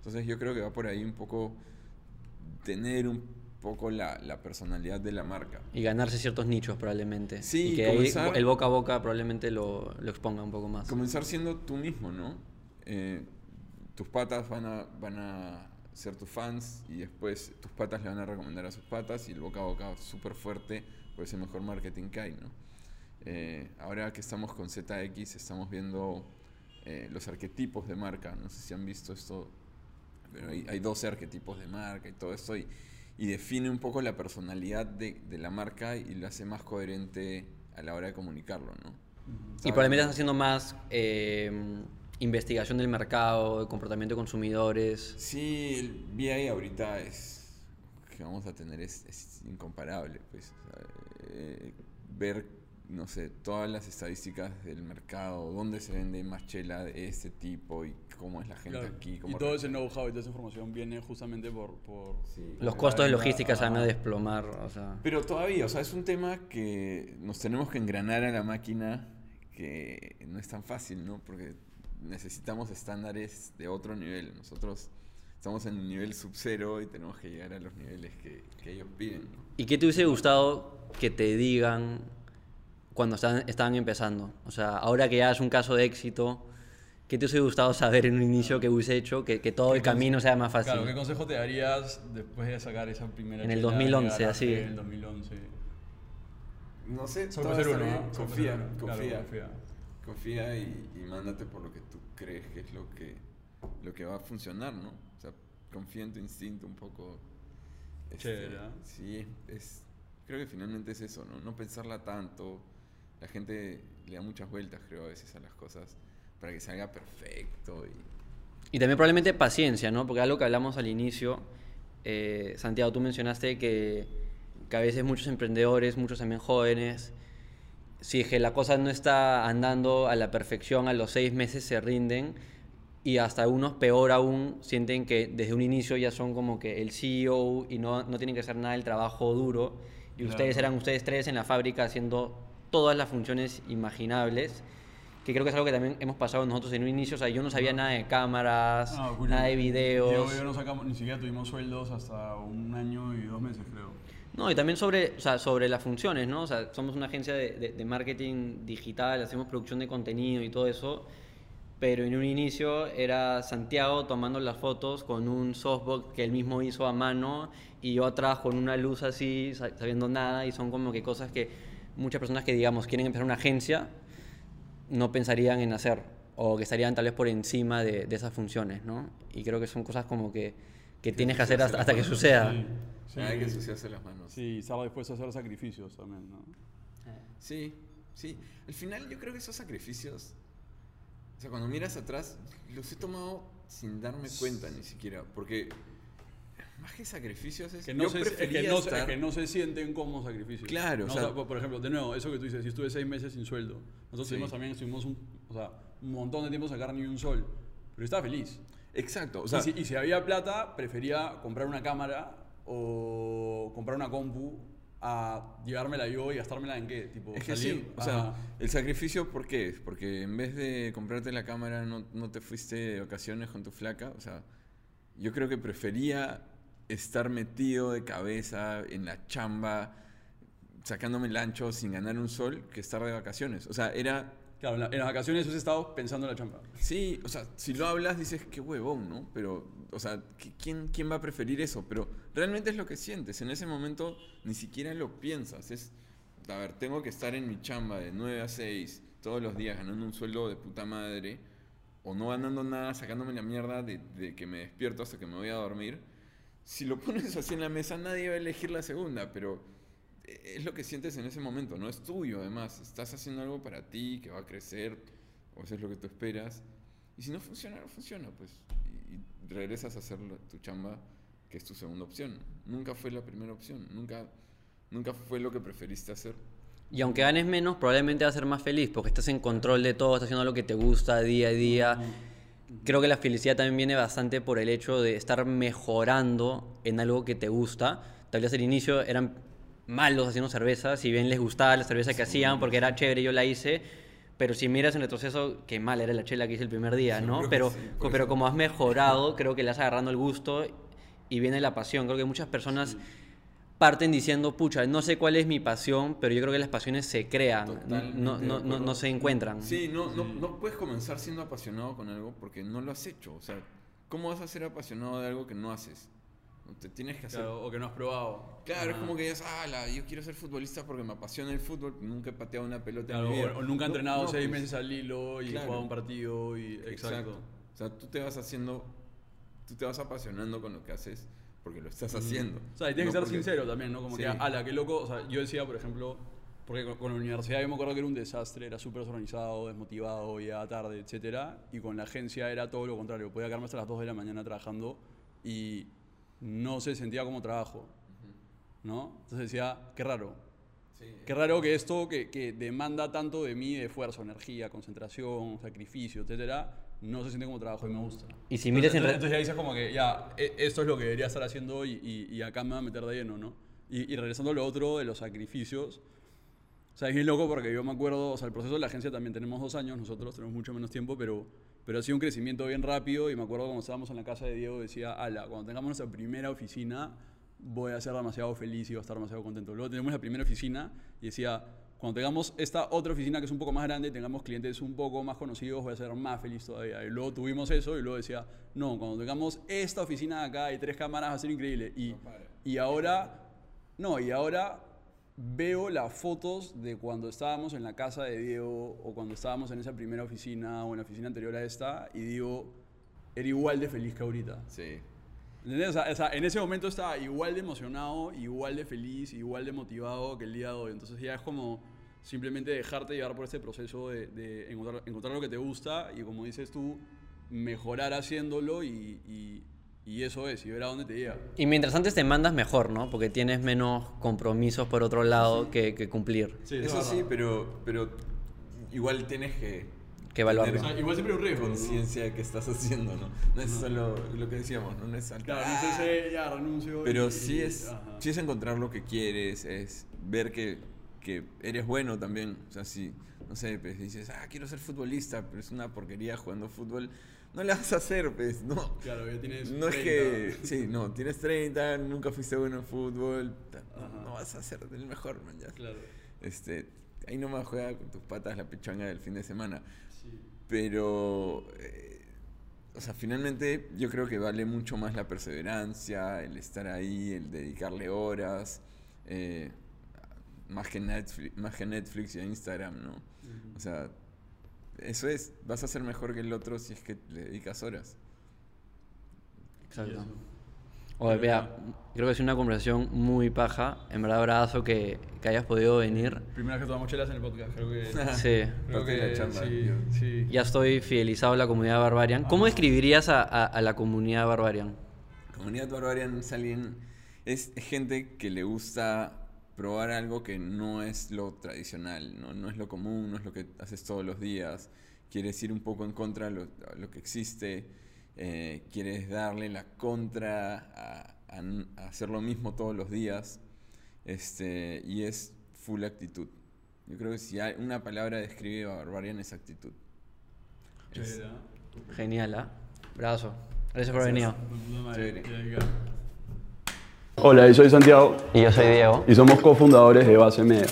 Entonces yo creo que va por ahí un poco tener un poco la, la personalidad de la marca. Y ganarse ciertos nichos probablemente. Sí, y que ahí comenzar- el boca a boca probablemente lo, lo exponga un poco más. Comenzar siendo tú mismo, ¿no? Eh, tus patas van a, van a ser tus fans y después tus patas le van a recomendar a sus patas y el boca a boca súper fuerte pues el mejor marketing que hay, ¿no? Eh, ahora que estamos con ZX estamos viendo eh, los arquetipos de marca, no sé si han visto esto, pero hay, hay 12 arquetipos de marca y todo esto y, y define un poco la personalidad de, de la marca y lo hace más coherente a la hora de comunicarlo, ¿no? Y Estaba probablemente estás haciendo más eh, investigación del mercado, de comportamiento de consumidores. Sí, el VI ahorita es que vamos a tener es, es incomparable, pues. o sea, eh, ver, no sé, todas las estadísticas del mercado, dónde se vende más chela de este tipo y cómo es la gente Claro. aquí. Y todo ese know-how y toda esa información viene justamente por... por Sí. Los costos de logística se van a desplomar. O sea, Pero todavía, o sea, es un tema que nos tenemos que engranar a la máquina que no es tan fácil, ¿no? Porque necesitamos estándares de otro nivel. Nosotros estamos en un nivel sub-cero y tenemos que llegar a los niveles que, que ellos piden, ¿no? ¿Y qué te hubiese gustado que te digan cuando estaban, estaban empezando? O sea, ahora que ya es un caso de éxito, ¿qué te hubiese gustado saber en un inicio que hubiese hecho que, que todo el camino sea más fácil? Claro, ¿qué consejo te darías después de sacar esa primera En el chela, 2011, llegar a así. En el 2011. No sé, Solo ser uno, ¿no? Confía, puede ser uno. Claro, confía. confía. Confía y, y mándate por lo que tú crees que es lo que, lo que va a funcionar, ¿no? O sea, confía en tu instinto un poco. este, Chévere, ¿ah? Sí, es, creo que finalmente es eso, ¿no? No pensarla tanto. La gente le da muchas vueltas, creo, a veces a las cosas para que salga perfecto. Y, Y también probablemente paciencia, ¿no? Porque algo que hablamos al inicio, eh, Santiago, tú mencionaste que, que a veces muchos emprendedores, muchos también jóvenes, si es que la cosa no está andando a la perfección, a los seis meses se rinden y hasta unos peor aún sienten que desde un inicio ya son como que el CEO y no, no tienen que hacer nada del trabajo duro y Claro. ustedes eran ustedes tres en la fábrica haciendo todas las funciones imaginables que creo que es algo que también hemos pasado nosotros en un inicio, o sea, yo no sabía nada de cámaras, Julio, nada de videos. y yo no sacamos, ni siquiera tuvimos sueldos hasta un año y dos meses, creo. No, y también sobre, o sea, sobre las funciones, ¿no? O sea, somos una agencia de, de- de marketing digital, hacemos producción de contenido y todo eso, pero en un inicio era Santiago tomando las fotos con un softbox que él mismo hizo a mano y yo atrás con una luz así, sa- sabiendo nada, y son como que cosas que muchas personas que, digamos, quieren empezar una agencia no pensarían en hacer o que estarían tal vez por encima de, de esas funciones, ¿no? Y creo que son cosas como que, que tienes que hacer hasta, hasta que suceda. Sí, sí. hay que ensuciarse las manos. Sí, estar dispuesto a hacer sacrificios también, ¿no? Sí, sí. Al final yo creo que esos sacrificios, o sea, cuando miras atrás, los he tomado sin darme cuenta ni siquiera, porque más que sacrificios es Que no, yo se, es, que no, es estar- que no se sienten como sacrificios. Claro, ¿no? o sea- por por ejemplo, de nuevo, eso que tú dices, si estuve seis meses sin sueldo, nosotros Sí. tuvimos también estuvimos un, o sea, un montón de tiempo sin sacar ni un sol, pero estaba feliz. Exacto, o sea, y, si, y si había plata, prefería comprar una cámara o comprar una compu a llevármela yo y gastármela en qué, tipo es que salir sí, o sea, el sacrificio, ¿por qué? Porque en vez de comprarte la cámara, no, no te fuiste de vacaciones con tu flaca, o sea, yo creo que prefería estar metido de cabeza en la chamba, sacándome el ancho sin ganar un sol, que estar de vacaciones. O sea, era Claro, en, la- en las vacaciones has estado pensando en la chamba. Sí, o sea, si lo hablas dices qué huevón, ¿no? Pero, o sea, ¿qui- ¿quién, ¿quién va a preferir eso? Pero realmente es lo que sientes. En ese momento ni siquiera lo piensas. Es, a ver, tengo que estar en mi chamba de 9 a 6 todos los días ganando un sueldo de puta madre o no ganando nada, sacándome la mierda de, de que me despierto hasta que me voy a dormir. Si lo pones así en la mesa, nadie va a elegir la segunda, pero es lo que sientes en ese momento, no es tuyo además. Estás haciendo algo para ti que va a crecer, o eso es lo que tú esperas. Y si no funciona, no funciona, pues. Y, y regresas a hacer tu chamba, que es tu segunda opción. Nunca fue la primera opción, nunca, nunca fue lo que preferiste hacer. Y aunque ganes menos, probablemente vas a ser más feliz porque estás en control de todo, estás haciendo lo que te gusta día a día. Creo que la felicidad también viene bastante por el hecho de estar mejorando en algo que te gusta. Tal vez al inicio eran malos haciendo cerveza, si bien les gustaba la cerveza que hacían porque era chévere, yo la hice. Pero si miras en retroceso, qué mal era la chela que hice el primer día, ¿no? Pero, pero como has mejorado, creo que le vas agarrando el gusto y viene la pasión. Creo que muchas personas parten diciendo, pucha, no sé cuál es mi pasión, pero yo creo que las pasiones se crean, no, no, no, no se encuentran. Sí, no, no, no puedes comenzar siendo apasionado con algo porque no lo has hecho. O sea, ¿cómo vas a ser apasionado de algo que no haces? Te tienes que hacer Claro, o que no has probado. Claro, es Ajá. como que dices, ah, la- yo quiero ser futbolista porque me apasiona el fútbol, nunca he pateado una pelota Claro, en mi vida. o, o nunca No, entrenado no, seis pues, meses al hilo y Claro. jugado un partido y exacto. O sea, tú te vas haciendo, tú te vas apasionando con lo que haces porque lo estás haciendo. O sea, y tienes No que ser porque- sincero también, ¿no? Como Sí. que, ala, qué loco. O sea, yo decía, por ejemplo, porque con, con la universidad yo me acuerdo que era un desastre, era súper desorganizado, desmotivado, llegaba tarde, etcétera. Y con la agencia era todo lo contrario. Podía quedarme hasta las 2 de la mañana trabajando y no se sentía como trabajo, ¿no? Entonces decía, qué raro. Sí. Qué raro que esto que, que demanda tanto de mí, de esfuerzo, energía, concentración, sacrificio, etcétera, no se siente como trabajo y me gusta. Y si miras en entonces, re- entonces ya dices como que ya, e- esto es lo que debería estar haciendo y, y- y acá me va a meter de lleno, ¿no? Y, y regresando a lo otro de los sacrificios, o sea, es bien loco porque yo me acuerdo, o sea, el proceso de la agencia también tenemos dos años, nosotros tenemos mucho menos tiempo, pero, pero ha sido un crecimiento bien rápido y me acuerdo cuando estábamos en la casa de Diego, decía, ala, cuando tengamos nuestra primera oficina, voy a ser demasiado feliz y voy a estar demasiado contento. Luego tenemos la primera oficina y decía, cuando tengamos esta otra oficina que es un poco más grande y tengamos clientes un poco más conocidos, voy a ser más feliz todavía. Y luego tuvimos eso y luego decía, no, cuando tengamos esta oficina de acá y tres cámaras va a ser increíble. Y, y ahora, no, y ahora veo las fotos de cuando estábamos en la casa de Diego o cuando estábamos en esa primera oficina o en la oficina anterior a esta y digo, era igual de feliz que ahorita. Sí. ¿Entendés? O sea, en ese momento estaba igual de emocionado, igual de feliz, igual de motivado que el día de hoy. Entonces ya es como simplemente dejarte llevar por este proceso de, de encontrar, encontrar lo que te gusta y como dices tú, mejorar haciéndolo y, y- y eso es, y ver a dónde te llega. Y mientras antes te mandas mejor, ¿no? Porque tienes menos compromisos por otro lado que, que cumplir. Sí, eso Eso es sí, pero, pero igual tienes que Que evaluarlo. tener O sea, igual siempre hay un riesgo, ¿no? conciencia de que estás haciendo, ¿no? No es solo lo que decíamos, no, no es saltar. Claro, no sé ya renuncio. Pero y- sí es, ajá. sí es encontrar lo que quieres, es ver que, que eres bueno también. O sea, si, no sé, pues dices, ah, quiero ser futbolista, pero es una porquería jugando fútbol, no la vas a hacer, pues, no. Claro, ya tienes. No es 30. que, sí, no, tienes 30, nunca fuiste bueno en fútbol, no vas a ser el mejor, man, ya. Claro. Este, ahí nomás juega con tus patas la pichanga del fin de semana. Sí. Pero, eh, o sea, finalmente yo creo que vale mucho más la perseverancia, el estar ahí, el dedicarle horas, eh, más, que Netflix, más que Netflix y a Instagram, ¿no? O sea, eso es, vas a ser mejor que el otro si es que le dedicas horas. Exacto. Oye, vea, creo que es una conversación muy paja. En verdad, abrazo que, que hayas podido venir. Primera vez que tomamos chelas en el podcast, creo que. Sí. creo la que chamba, sí, sí. Ya estoy fidelizado a la comunidad Barbarian. ¿Cómo describirías a, a- a la comunidad Barbarian? Comunidad Barbarian es alguien, es gente que le gusta probar algo que no es lo tradicional, ¿no? no es lo común, no es lo que haces todos los días. Quieres ir un poco en contra de lo, lo que existe, eh, quieres darle la contra a, a n- a hacer lo mismo todos los días, este, y es full actitud. Yo creo que si hay una palabra describe a Barbarian es actitud. Es- ¿ah? Genial, ¿ah? Abrazo. Gracias por venir. Puta madre, Chévere. ya, ya. Hola, yo soy Santiago Y yo soy Diego. y somos cofundadores de Base Media.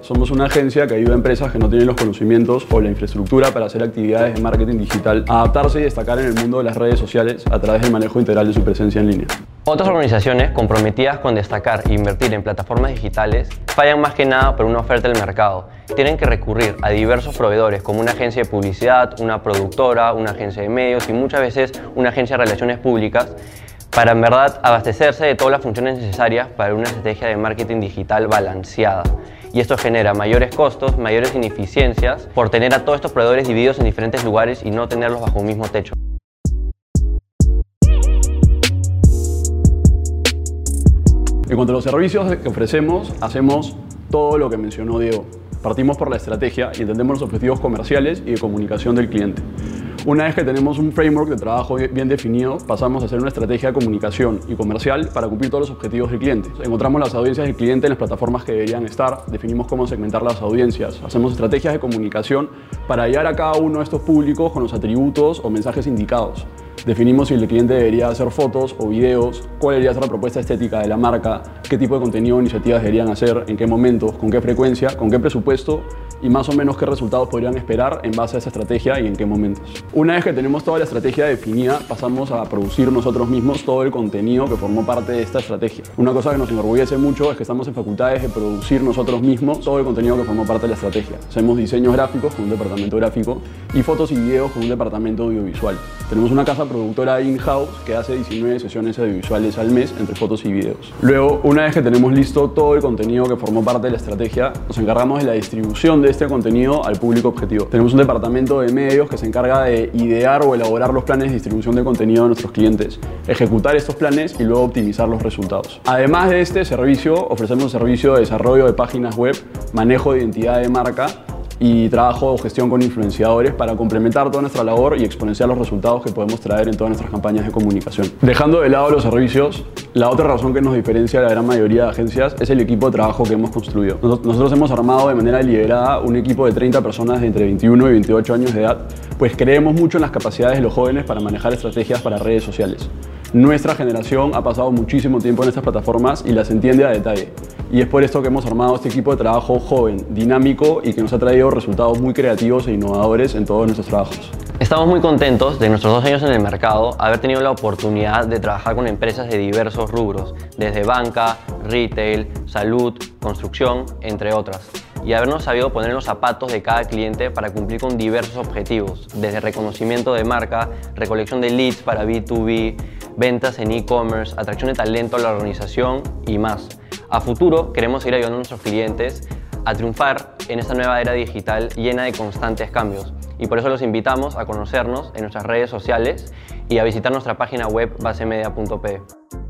Somos una agencia que ayuda a empresas que no tienen los conocimientos o la infraestructura para hacer actividades de marketing digital, a adaptarse y destacar en el mundo de las redes sociales a través del manejo integral de su presencia en línea. Otras organizaciones comprometidas con destacar e invertir en plataformas digitales fallan más que nada por una oferta del mercado. Tienen que recurrir a diversos proveedores como una agencia de publicidad, una productora, una agencia de medios y muchas veces una agencia de relaciones públicas para en verdad abastecerse de todas las funciones necesarias para una estrategia de marketing digital balanceada. Y esto genera mayores costos, mayores ineficiencias por tener a todos estos proveedores divididos en diferentes lugares y no tenerlos bajo un mismo techo. En cuanto a los servicios que ofrecemos, hacemos todo lo que mencionó Diego. Partimos por la estrategia y entendemos los objetivos comerciales y de comunicación del cliente. Una vez que tenemos un framework de trabajo bien definido, pasamos a hacer una estrategia de comunicación y comercial para cumplir todos los objetivos del cliente. Encontramos las audiencias del cliente en las plataformas que deberían estar, definimos cómo segmentar las audiencias, hacemos estrategias de comunicación para hallar a cada uno de estos públicos con los atributos o mensajes indicados. Definimos si el cliente debería hacer fotos o videos, cuál debería ser la propuesta estética de la marca, qué tipo de contenido o iniciativas deberían hacer, en qué momentos, con qué frecuencia, con qué presupuesto y más o menos qué resultados podrían esperar en base a esa estrategia y en qué momentos. Una vez que tenemos toda la estrategia definida, pasamos a producir nosotros mismos todo el contenido que formó parte de esta estrategia. Una cosa que nos enorgullece mucho es que estamos en facultades de producir nosotros mismos todo el contenido que formó parte de la estrategia. Hacemos diseños gráficos con un departamento gráfico y fotos y videos con un departamento audiovisual. Tenemos una casa productora in-house que hace 19 sesiones audiovisuales al mes entre fotos y videos. Luego, una vez que tenemos listo todo el contenido que formó parte de la estrategia, nos encargamos de la distribución de este contenido al público objetivo. Tenemos un departamento de medios que se encarga de idear o elaborar los planes de distribución de contenido de nuestros clientes, ejecutar estos planes y luego optimizar los resultados. Además de este servicio, ofrecemos un servicio de desarrollo de páginas web, manejo de identidad de marca y trabajo o gestión con influenciadores para complementar toda nuestra labor y exponenciar los resultados que podemos traer en todas nuestras campañas de comunicación. Dejando de lado los servicios, la otra razón que nos diferencia de la gran mayoría de agencias es el equipo de trabajo que hemos construido. Nos- Nosotros hemos armado de manera liderada un equipo de 30 personas de entre 21 y 28 años de edad, pues creemos mucho en las capacidades de los jóvenes para manejar estrategias para redes sociales. Nuestra generación ha pasado muchísimo tiempo en estas plataformas y las entiende a detalle. Y es por esto que hemos armado este equipo de trabajo joven, dinámico y que nos ha traído resultados muy creativos e innovadores en todos nuestros trabajos. Estamos muy contentos de nuestros dos años en el mercado haber tenido la oportunidad de trabajar con empresas de diversos rubros, desde banca, retail, salud, construcción, entre otras, y habernos sabido poner los zapatos de cada cliente para cumplir con diversos objetivos, desde reconocimiento de marca, recolección de leads para B2B, ventas en e-commerce, atracción de talento a la organización y más. A futuro queremos ir ayudando a nuestros clientes a triunfar en esta nueva era digital llena de constantes cambios y por eso los invitamos a conocernos en nuestras redes sociales y a visitar nuestra página web basemedia.p.